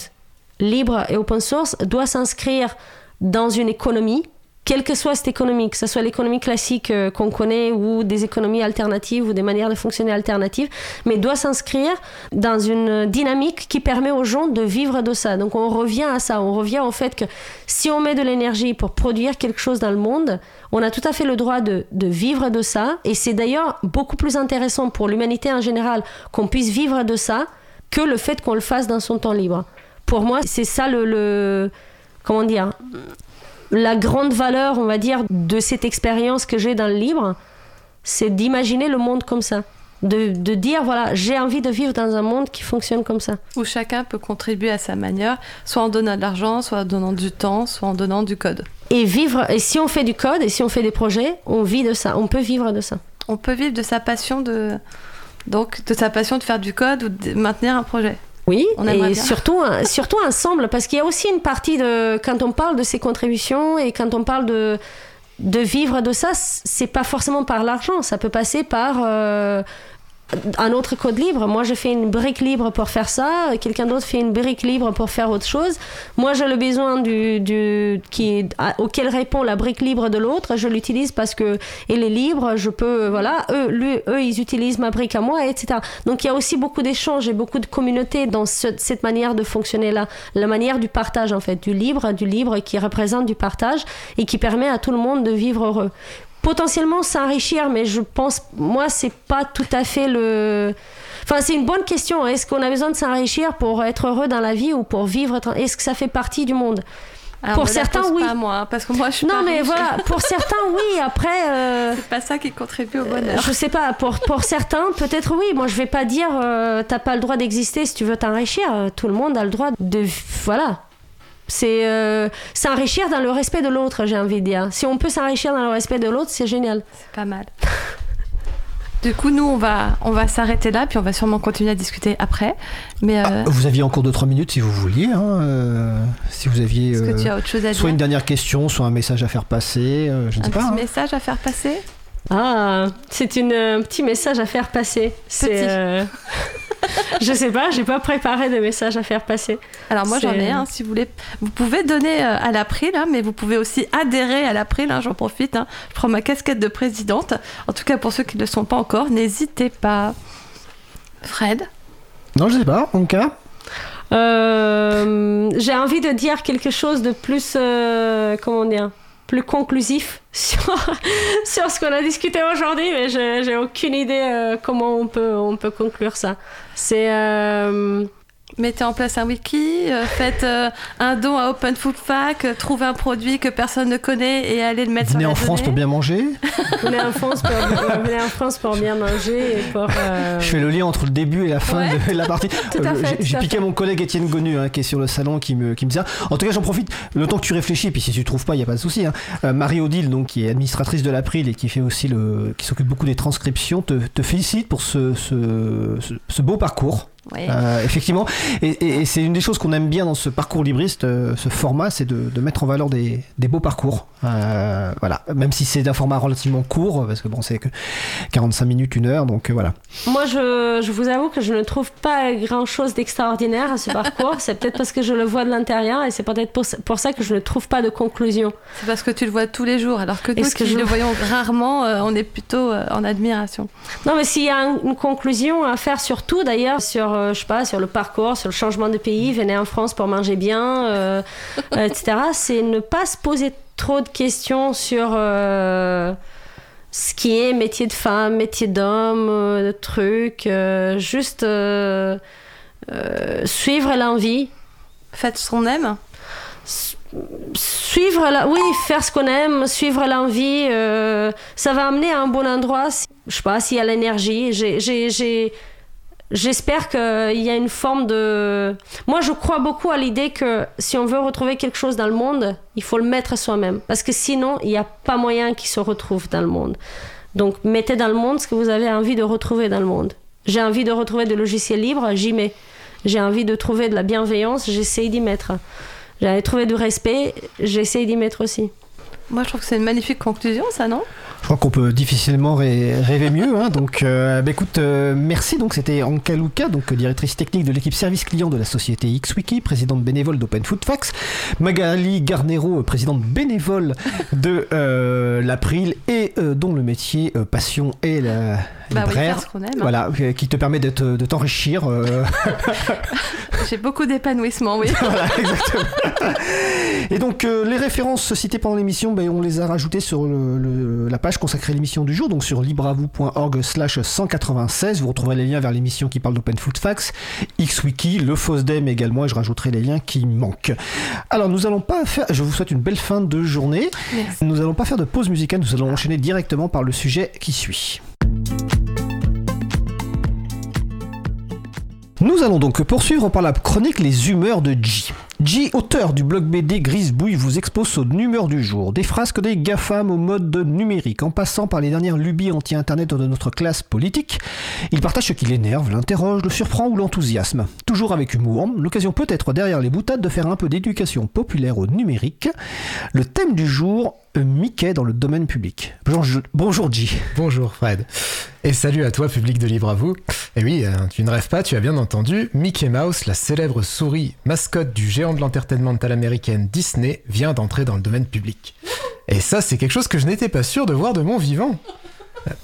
libre et open source doit s'inscrire dans une économie, quelle que soit cette économie, que ce soit l'économie classique euh, qu'on connaît ou des économies alternatives ou des manières de fonctionner alternatives, mais doit s'inscrire dans une dynamique qui permet aux gens de vivre de ça. Donc on revient à ça, on revient au fait que si on met de l'énergie pour produire quelque chose dans le monde, on a tout à fait le droit de, vivre de ça, et c'est d'ailleurs beaucoup plus intéressant pour l'humanité en général qu'on puisse vivre de ça que le fait qu'on le fasse dans son temps libre. Pour moi, c'est ça le- comment dire la grande valeur, on va dire, de cette expérience que j'ai dans le libre, c'est d'imaginer le monde comme ça. De, de dire, voilà, j'ai envie de vivre dans un monde qui fonctionne comme ça. Où chacun peut contribuer à sa manière, soit en donnant de l'argent, soit en donnant du temps, soit en donnant du code. Et vivre, et si on fait du code, et si on fait des projets, on vit de ça, on peut vivre de ça. On peut vivre de sa passion de donc de sa passion de faire du code ou de maintenir un projet. Oui, On et bien. surtout, surtout ensemble, parce qu'il y a aussi une partie de. Quand on parle de ces contributions et quand on parle de, de vivre de ça, c'est pas forcément par l'argent, ça peut passer par. euh, un autre code libre. Moi, je fais une brique libre pour faire ça. Quelqu'un d'autre fait une brique libre pour faire autre chose. Moi, j'ai le besoin du, du qui auquel répond la brique libre de l'autre. Je l'utilise parce que elle est libre. Je peux, voilà. Eux, eux, ils utilisent ma brique à moi, etc. Donc, il y a aussi beaucoup d'échanges et beaucoup de communautés dans ce- cette manière de fonctionner là. La manière du partage, en fait, du libre, du libre qui représente du partage et qui permet à tout le monde de vivre heureux potentiellement s'enrichir, mais je pense, moi, c'est pas tout à fait le. Enfin, c'est une bonne question. Est-ce qu'on a besoin de s'enrichir pour être heureux dans la vie ou pour vivre Est-ce que ça fait partie du monde? Alors, Pour certains, oui. Pas moi, hein, parce que moi je suis Non, pas mais riche. voilà, pour certains, oui. Après, euh, C'est pas ça qui contribue au bonheur. je sais pas, pour, pour certains, peut-être oui. Moi, je vais pas dire euh, t'as pas le droit d'exister si tu veux t'enrichir. Euh, Tout le monde a le droit de. Voilà. C'est euh, s'enrichir dans le respect de l'autre, j'ai envie de dire. Si on peut s'enrichir dans le respect de l'autre, c'est génial. C'est pas mal. Du coup, nous, on va, on va s'arrêter là, puis on va sûrement continuer à discuter après. Mais euh, Vous aviez encore 2-3 minutes si vous vouliez. hein, euh, si vous aviez est-ce que euh, tu as autre chose à soit dire une dernière question, soit un message à faire passer. euh, je ne Un sais pas. petit hein. message à faire passer? Ah, c'est une, un petit message à faire passer. C'est, Petit. euh, je sais pas, j'ai pas préparé de message à faire passer. Alors moi j'en ai un si vous voulez. Vous pouvez donner euh, à l'April, hein, mais vous pouvez aussi adhérer à l'April. hein, J'en profite. hein. Je prends ma casquette de présidente. En tout cas pour ceux qui ne le sont pas encore, n'hésitez pas. Fred? Non, je sais pas. En cas. Euh, j'ai envie de dire quelque chose de plus, euh, comment dire, plus conclusif sur, sur ce qu'on a discuté aujourd'hui, mais je- j'ai aucune idée euh, comment on peut, on peut conclure ça. C'est, euh, mettez en place un wiki, euh, faites euh, un don à Open Food Fac, euh, trouvez un produit que personne ne connaît et allez le mettre Venez sur la en France pour bien manger. Venez en France pour, venez en France pour bien manger et pour. euh, Je fais le lien entre le début et la fin Ouais. de la partie. Tout à fait, j'ai- à piqué fait. mon collègue Étienne Gonu hein, qui est sur le salon qui me, qui me dit ça. En tout cas, j'en profite. Le temps que tu réfléchis, puis si tu trouves pas, il y a pas de souci. hein. Euh, Marie Odile, donc qui est administratrice de l'April et qui fait aussi le, qui s'occupe beaucoup des transcriptions, te, te félicite pour ce, ce, ce- ce beau parcours. Euh, effectivement, et, et- et c'est une des choses qu'on aime bien dans ce parcours libriste, euh, ce format, c'est de, de mettre en valeur des, des beaux parcours. Euh, voilà, même si c'est d'un format relativement court, parce que bon, c'est que 45 minutes, une heure, donc voilà. Moi, je, je vous avoue que je ne trouve pas grand-chose d'extraordinaire à ce parcours. c'est peut-être parce que je le vois de l'intérieur et c'est peut-être pour, pour ça que je ne trouve pas de conclusion. C'est parce que tu le vois tous les jours, alors que nous Est-ce que qui je- le voyons rarement, euh, on est plutôt euh, en admiration. Non, mais s'il y a un- une conclusion à faire sur tout, d'ailleurs, sur, euh, je sais pas, sur le parcours, sur le changement de pays, venez en France pour manger bien, euh, etc., c'est ne pas se poser trop de questions sur euh, ce qui est métier de femme, métier d'homme, euh, juste suivre l'envie. Faites ce qu'on aime. Suivre la... Oui, faire ce qu'on aime, suivre l'envie, euh, ça va amener à un bon endroit. Je sais pas, s'il y a l'énergie. J'ai- J'espère qu'il y a une forme de... Moi, je crois beaucoup à l'idée que si on veut retrouver quelque chose dans le monde, il faut le mettre soi-même. Parce que sinon, il n'y a pas moyen qu'il se retrouve dans le monde. Donc, mettez dans le monde ce que vous avez envie de retrouver dans le monde. J'ai envie de retrouver des logiciels libres, j'y mets. J'ai envie de trouver de la bienveillance, j'essaye d'y mettre. J'ai envie de trouver du respect, j'essaye d'y mettre aussi. Moi, je trouve que c'est une magnifique conclusion, ça, non? Crois qu'on peut difficilement ré- rêver mieux. hein. donc, euh, bah, écoute, euh, merci. Donc, c'était Anka Luka, donc directrice technique de l'équipe service client de la société XWiki, présidente bénévole d'Open Food Facts. Magali Garnero, euh, présidente bénévole de euh, l'April et euh, dont le métier euh, passion est la Bah libraire. aime. hein. voilà, euh, qui te permet de t'enrichir. euh, J'ai beaucoup d'épanouissement, oui. voilà, exactement. Et donc, euh, les références citées pendant l'émission, ben, on les a rajoutées sur le- le- la page consacrée à l'émission du jour, donc sur libravou.org slash 196. Vous retrouverez les liens vers l'émission qui parle d'Open Food Facts, XWiki, le FOSDEM également, et je rajouterai les liens qui manquent. Alors, nous allons pas faire, je vous souhaite une belle fin de journée. Merci. Nous allons pas faire de pause musicale, nous allons enchaîner directement par le sujet qui suit. Nous allons donc poursuivre par la chronique Les humeurs de G. G, auteur du blog BD Grise Bouille, vous expose son humeur du jour. Des frasques des GAFAM au mode numérique, en passant par les dernières lubies anti-internet de notre classe politique. Il partage ce qui l'énerve, l'interroge, le surprend ou l'enthousiasme. Toujours avec humour, l'occasion peut être derrière les boutades de faire un peu d'éducation populaire au numérique. Le thème du jour, Mickey dans le domaine public. Bonjour, bonjour G. Bonjour Fred. Et salut à toi, public de Libre à vous. Et oui, euh, tu ne rêves pas, tu as bien entendu, Mickey Mouse, la célèbre souris mascotte du géant de l'entertainmental américaine Disney, vient d'entrer dans le domaine public. Et ça, c'est quelque chose que je n'étais pas sûr de voir de mon vivant.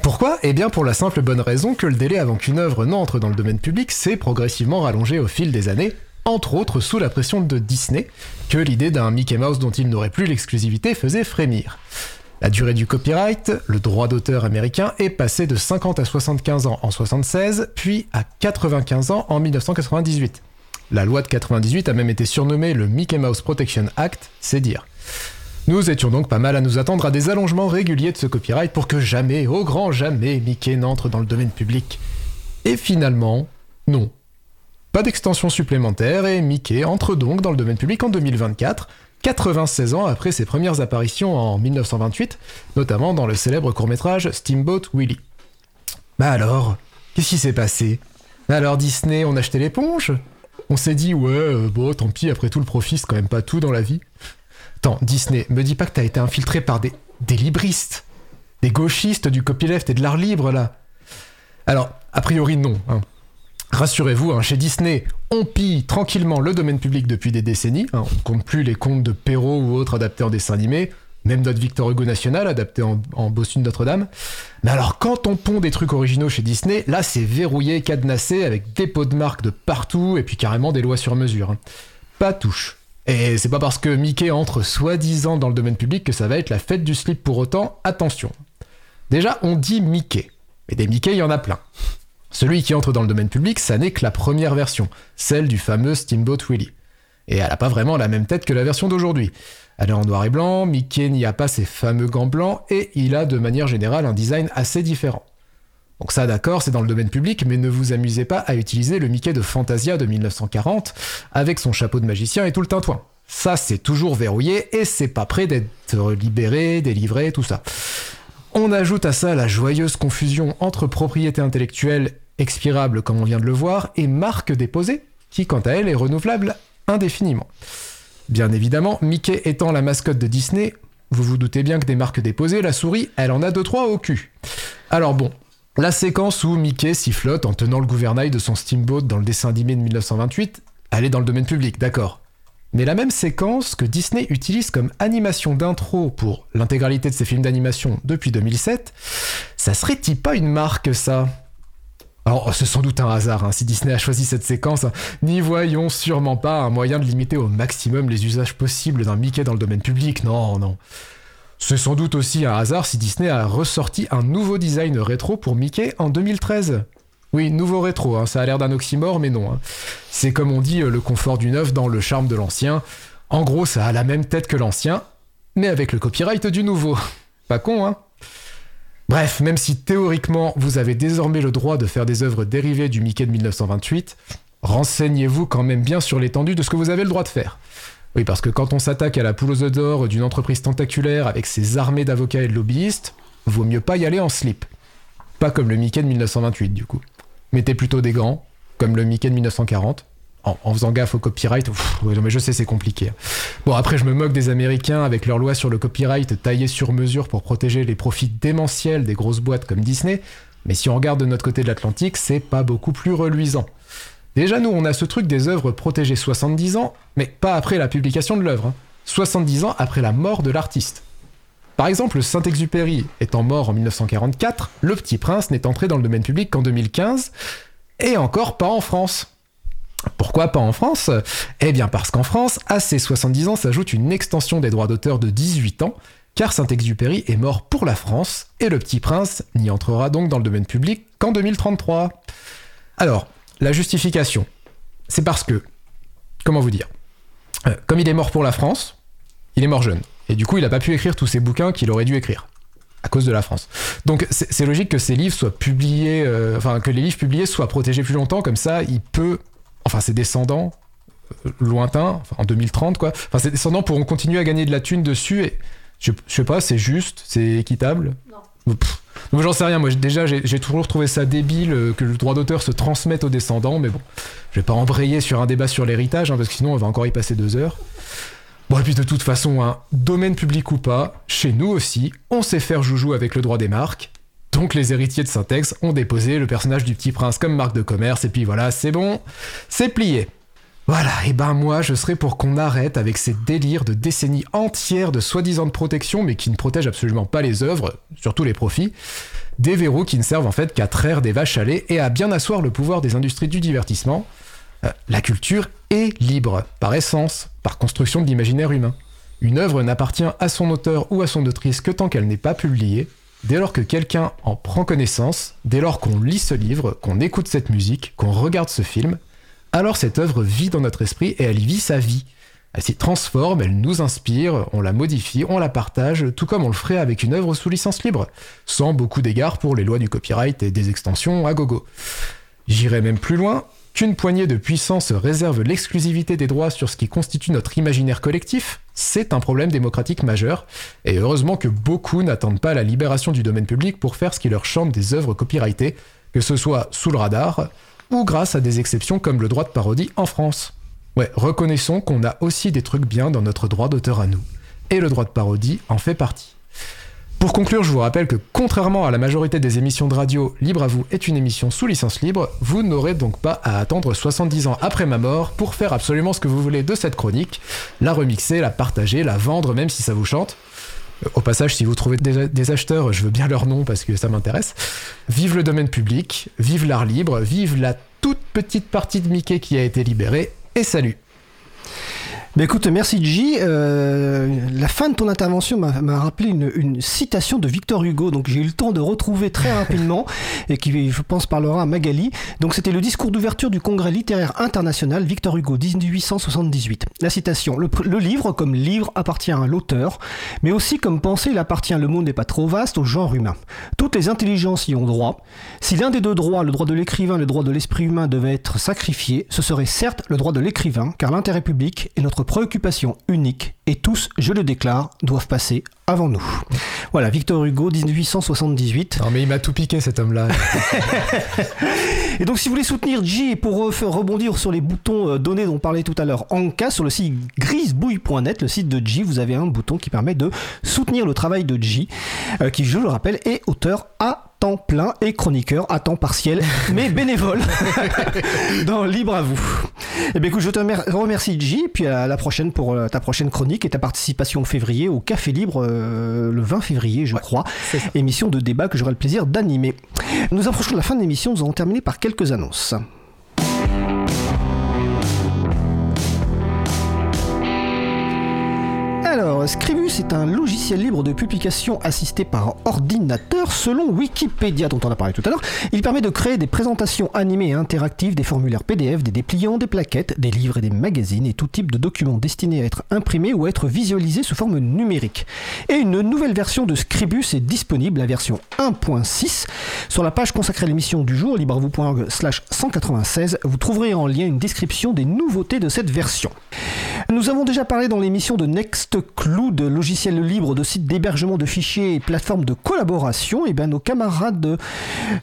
Pourquoi? Eh bien pour la simple bonne raison que le délai avant qu'une œuvre n'entre dans le domaine public s'est progressivement rallongé au fil des années, entre autres sous la pression de Disney, que l'idée d'un Mickey Mouse dont il n'aurait plus l'exclusivité faisait frémir. La durée du copyright, le droit d'auteur américain, est passé de 50 à 75 ans en 76, puis à 95 ans en 1998. La loi de 98 a même été surnommée le Mickey Mouse Protection Act, c'est dire. Nous étions donc pas mal à nous attendre à des allongements réguliers de ce copyright pour que jamais, au grand jamais, Mickey n'entre dans le domaine public. Et finalement, non. Pas d'extension supplémentaire et Mickey entre donc dans le domaine public en 2024, 96 ans après ses premières apparitions en 1928, notamment dans le célèbre court-métrage Steamboat Willie. Bah alors, qu'est-ce qui s'est passé? Alors Disney, on acheté l'éponge? On s'est dit, ouais, euh, bon, tant pis, après tout, le profit, c'est quand même pas tout dans la vie. Attends, Disney, me dis pas que t'as été infiltré par des, des libristes, des gauchistes du copyleft et de l'art libre, là. Alors, a priori, non. hein. Rassurez-vous, hein, chez Disney, on pille tranquillement le domaine public depuis des décennies. hein, on ne compte plus les contes de Perrault ou autres adaptés en dessin même notre Victor Hugo national adapté en, en Bossu de Notre-Dame. Mais alors, quand on pond des trucs originaux chez Disney, là, c'est verrouillé, cadenassé, avec des pots de marque de partout et puis carrément des lois sur mesure. hein. Pas touche. Et c'est pas parce que Mickey entre soi-disant dans le domaine public que ça va être la fête du slip pour autant. Attention. Déjà, on dit Mickey. Mais des Mickey, il y en a plein. Celui qui entre dans le domaine public, ça n'est que la première version, celle du fameux Steamboat Willie. Et elle n'a pas vraiment la même tête que la version d'aujourd'hui. Elle est en noir et blanc, Mickey n'y a pas ses fameux gants blancs, et il a de manière générale un design assez différent. Donc ça d'accord, c'est dans le domaine public, mais ne vous amusez pas à utiliser le Mickey de Fantasia de 1940, avec son chapeau de magicien et tout le tintouin. Ça c'est toujours verrouillé, et c'est pas prêt d'être libéré, délivré, tout ça. On ajoute à ça la joyeuse confusion entre propriété intellectuelle expirable comme on vient de le voir, et marque déposée, qui quant à elle est renouvelable indéfiniment. Bien évidemment, Mickey étant la mascotte de Disney, vous vous doutez bien que des marques déposées, la souris, elle en a deux trois au cul. Alors bon, la séquence où Mickey sifflote en tenant le gouvernail de son steamboat dans le dessin animé de 1928, elle est dans le domaine public, d'accord. Mais la même séquence que Disney utilise comme animation d'intro pour l'intégralité de ses films d'animation depuis 2007, ça serait-il pas une marque ça? Alors, c'est sans doute un hasard hein, si Disney a choisi cette séquence. N'y voyons sûrement pas un moyen de limiter au maximum les usages possibles d'un Mickey dans le domaine public. Non, non. C'est sans doute aussi un hasard si Disney a ressorti un nouveau design rétro pour Mickey en 2013. Oui, nouveau rétro, hein, ça a l'air d'un oxymore, mais non. Hein. C'est comme on dit, le confort du neuf dans le charme de l'ancien. En gros, ça a la même tête que l'ancien, mais avec le copyright du nouveau. Pas con, hein Bref, même si théoriquement vous avez désormais le droit de faire des œuvres dérivées du Mickey de 1928, renseignez-vous quand même bien sur l'étendue de ce que vous avez le droit de faire. Oui, parce que quand on s'attaque à la poule aux œufs d'or d'une entreprise tentaculaire avec ses armées d'avocats et de lobbyistes, vaut mieux pas y aller en slip. Pas comme le Mickey de 1928 du coup. Mettez plutôt des gants, comme le Mickey de 1940, en, faisant gaffe au copyright. mais je sais, c'est compliqué. Bon, après, je me moque des Américains avec leur loi sur le copyright taillée sur mesure pour protéger les profits démentiels des grosses boîtes comme Disney. Mais si on regarde de notre côté de l'Atlantique, c'est pas beaucoup plus reluisant. Déjà, nous, on a ce truc des œuvres protégées 70 ans, mais pas après la publication de l'œuvre. 70 hein. ans après la mort de l'artiste. Par exemple, Saint-Exupéry étant mort en 1944, Le Petit Prince n'est entré dans le domaine public qu'en 2015, et encore pas en France. Pourquoi pas en France? Eh bien parce qu'en France, à ces 70 ans s'ajoute une extension des droits d'auteur de 18 ans, car Saint-Exupéry est mort pour la France, et le petit prince n'y entrera donc dans le domaine public qu'en 2033. Alors, la justification, c'est parce que, comment vous dire, euh, comme il est mort pour la France, il est mort jeune, et du coup il n'a pas pu écrire tous ces bouquins qu'il aurait dû écrire à cause de la France. Donc c'est logique que ces livres soient publiés, euh, enfin que les livres publiés soient protégés plus longtemps, comme ça il peut enfin ses descendants euh, lointains, en 2030 quoi, enfin ses descendants pourront continuer à gagner de la thune dessus et je, sais pas, c'est juste, c'est équitable? Non. Donc j'en sais rien, moi déjà j'ai toujours trouvé ça débile euh, que le droit d'auteur se transmette aux descendants, mais bon, je vais pas embrayer sur un débat sur l'héritage, hein, parce que sinon on va encore y passer deux heures. Bon, et puis de toute façon, hein, domaine public ou pas, chez nous aussi, on sait faire joujou avec le droit des marques, donc les héritiers de Syntex ont déposé le personnage du petit prince comme marque de commerce, et puis voilà, c'est bon, c'est plié. Voilà, et ben moi je serais pour qu'on arrête avec ces délires de décennies entières de soi-disant protection, mais qui ne protègent absolument pas les œuvres, surtout les profits, des verrous qui ne servent en fait qu'à traire des vaches à lait et à bien asseoir le pouvoir des industries du divertissement. Euh, la culture est libre, par essence, par construction de l'imaginaire humain. Une œuvre n'appartient à son auteur ou à son autrice que tant qu'elle n'est pas publiée, Dès lors que quelqu'un en prend connaissance, dès lors qu'on lit ce livre, qu'on écoute cette musique, qu'on regarde ce film, alors cette œuvre vit dans notre esprit et elle vit sa vie. Elle s'y transforme, elle nous inspire, on la modifie, on la partage, tout comme on le ferait avec une œuvre sous licence libre, sans beaucoup d'égards pour les lois du copyright et des extensions à gogo. J'irai même plus loin, qu'une poignée de puissance réserve l'exclusivité des droits sur ce qui constitue notre imaginaire collectif, c'est un problème démocratique majeur, et heureusement que beaucoup n'attendent pas la libération du domaine public pour faire ce qui leur chante des œuvres copyrightées, que ce soit sous le radar, ou grâce à des exceptions comme le droit de parodie en France. Ouais, reconnaissons qu'on a aussi des trucs bien dans notre droit d'auteur à nous, et le droit de parodie en fait partie. Pour conclure, je vous rappelle que contrairement à la majorité des émissions de radio, Libre à vous est une émission sous licence libre. Vous n'aurez donc pas à attendre 70 ans après ma mort pour faire absolument ce que vous voulez de cette chronique, la remixer, la partager, la vendre même si ça vous chante. Euh, au passage, si vous trouvez des, acheteurs, je veux bien leur nom parce que ça m'intéresse. Vive le domaine public, vive l'art libre, vive la toute petite partie de Mickey qui a été libérée, et salut Bah écoute, merci J. Euh, la fin de ton intervention m'a rappelé une, une, citation de Victor Hugo, donc j'ai eu le temps de retrouver très rapidement et qui, je pense, parlera à Magali. Donc c'était le discours d'ouverture du Congrès littéraire international Victor Hugo 1878. La citation le, le livre, comme livre, appartient à l'auteur, mais aussi comme pensée, il appartient. Le monde n'est pas trop vaste au genre humain. Toutes les intelligences y ont droit. Si l'un des deux droits, le droit de l'écrivain, le droit de l'esprit humain, devait être sacrifié, ce serait certes le droit de l'écrivain, car l'intérêt public est notre préoccupation unique et tous, je le déclare, doivent passer avant nous. Voilà, Victor Hugo, 1878. Non mais il m'a tout piqué cet homme-là. et donc si vous voulez soutenir J pour rebondir sur les boutons euh, donnés dont on parlait tout à l'heure cas sur le site grisebouille.net, le site de J, vous avez un bouton qui permet de soutenir le travail de J, euh, qui je le rappelle est auteur à temps plein et chroniqueur à temps partiel, mais bénévole dans Libre à vous. Eh bien écoute, je te remercie J, puis à la prochaine pour euh, ta prochaine chronique et ta participation en février au Café Libre euh, le 20 février, je crois. Émission de débat que j'aurai le plaisir d'animer. Nous approchons de la fin de l'émission, nous allons terminer par quelques annonces. Alors, Scribus est un logiciel libre de publication assisté par ordinateur selon Wikipédia dont on a parlé tout à l'heure. Il permet de créer des présentations animées et interactives, des formulaires PDF, des dépliants, des plaquettes, des livres et des magazines et tout type de documents destinés à être imprimés ou à être visualisés sous forme numérique. Et une nouvelle version de Scribus est disponible, la version 1.6. Sur la page consacrée à l'émission du jour, libravou.org slash 196, vous trouverez en lien une description des nouveautés de cette version. Nous avons déjà parlé dans l'émission de Next Cloud, logiciel libre de site d'hébergement de fichiers et plateforme de collaboration, et eh bien nos camarades de,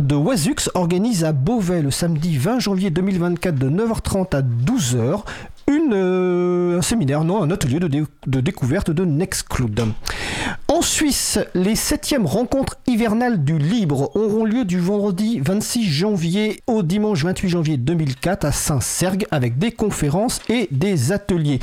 de Wazux organisent à Beauvais le samedi 20 janvier 2024 de 9h30 à 12h une, euh, un séminaire, non, un atelier de, de découverte de Nextcloud. En Suisse, les septièmes rencontres hivernales du Libre auront lieu du vendredi 26 janvier au dimanche 28 janvier 2004 à Saint-Sergue avec des conférences et des ateliers.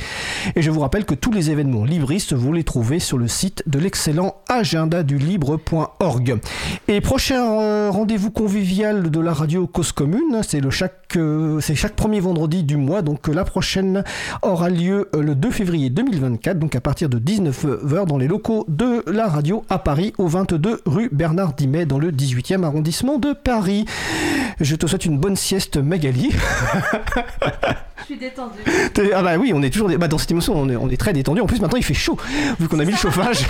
Et je vous rappelle que tous les événements libristes, vous les trouvez sur le site de l'excellent agenda du libre.org. Et prochain euh, rendez-vous convivial de la radio Cause Commune, c'est euh, chaque premier vendredi du mois, donc la prochaine aura lieu euh, le 2 février 2024, donc à partir de 19h dans les locaux de la radio à Paris, au 22 rue Bernard Dimet, dans le 18e arrondissement de Paris. Je te souhaite une bonne sieste, Magali. Détendu. Ah bah oui, on est toujours bah dans cette émission, on est, on est très détendu. En plus, maintenant, il fait chaud, vu qu'on a mis le chauffage.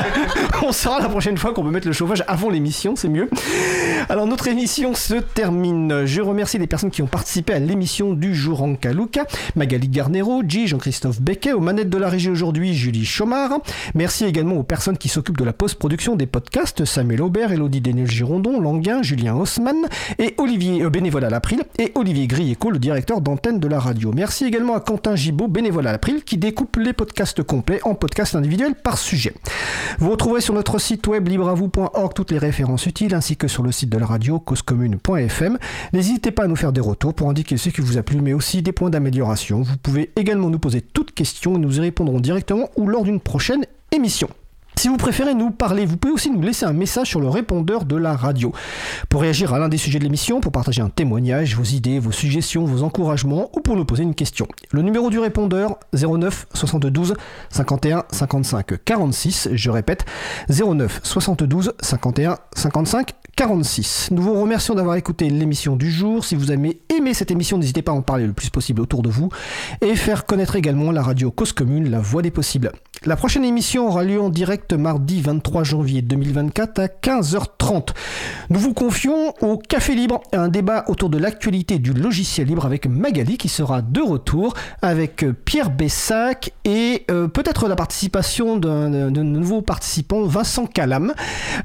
on saura la prochaine fois qu'on peut mettre le chauffage avant l'émission, c'est mieux. Alors, notre émission se termine. Je remercie les personnes qui ont participé à l'émission du jour en Kaluka. Magali Garnero, G, Jean-Christophe Becquet, aux manettes de la régie aujourd'hui, Julie Chomard. Merci également aux personnes qui s'occupent de la post-production des podcasts, Samuel Aubert, Elodie Daniel Girondon, Languin, Julien Haussmann et Olivier, euh, bénévole à l'April, et Olivier Grieco, le directeur d'antenne de la radio. Merci également à Quentin Gibaud, bénévole à l'April, qui découpe les podcasts complets en podcasts individuels par sujet. Vous retrouverez sur notre site web libreavou.org toutes les références utiles, ainsi que sur le site de la radio causecommune.fm. N'hésitez pas à nous faire des retours pour indiquer ce qui vous a plu, mais aussi des points d'amélioration. Vous pouvez également nous poser toutes questions et nous y répondrons directement ou lors d'une prochaine émission. Si vous préférez nous parler, vous pouvez aussi nous laisser un message sur le répondeur de la radio. Pour réagir à l'un des sujets de l'émission, pour partager un témoignage, vos idées, vos suggestions, vos encouragements ou pour nous poser une question. Le numéro du répondeur 09 72 51 55 46, je répète 09 72 51 55 46. Nous vous remercions d'avoir écouté l'émission du jour. Si vous avez aimé cette émission, n'hésitez pas à en parler le plus possible autour de vous et faire connaître également la radio Cause Commune, la voix des possibles. La prochaine émission aura lieu en direct mardi 23 janvier 2024 à 15h30. Nous vous confions au Café Libre un débat autour de l'actualité du logiciel libre avec Magali qui sera de retour avec Pierre Bessac et euh, peut-être la participation d'un nouveau participant, Vincent Calam,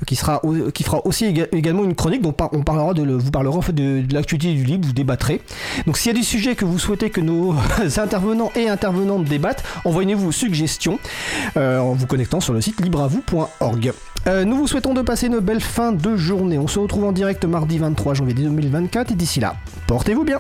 qui, sera, qui fera aussi également une chronique dont on parlera de, vous parlera en fait de, l'actualité du libre, vous débattrez. Donc s'il y a des sujets que vous souhaitez que nos intervenants et intervenantes débattent, envoyez-nous vos suggestions. Euh, en vous connectant sur le site euh, nous vous souhaitons de passer une belle fin de journée. On se retrouve en direct mardi 23 janvier 2024 et d'ici là, portez-vous bien.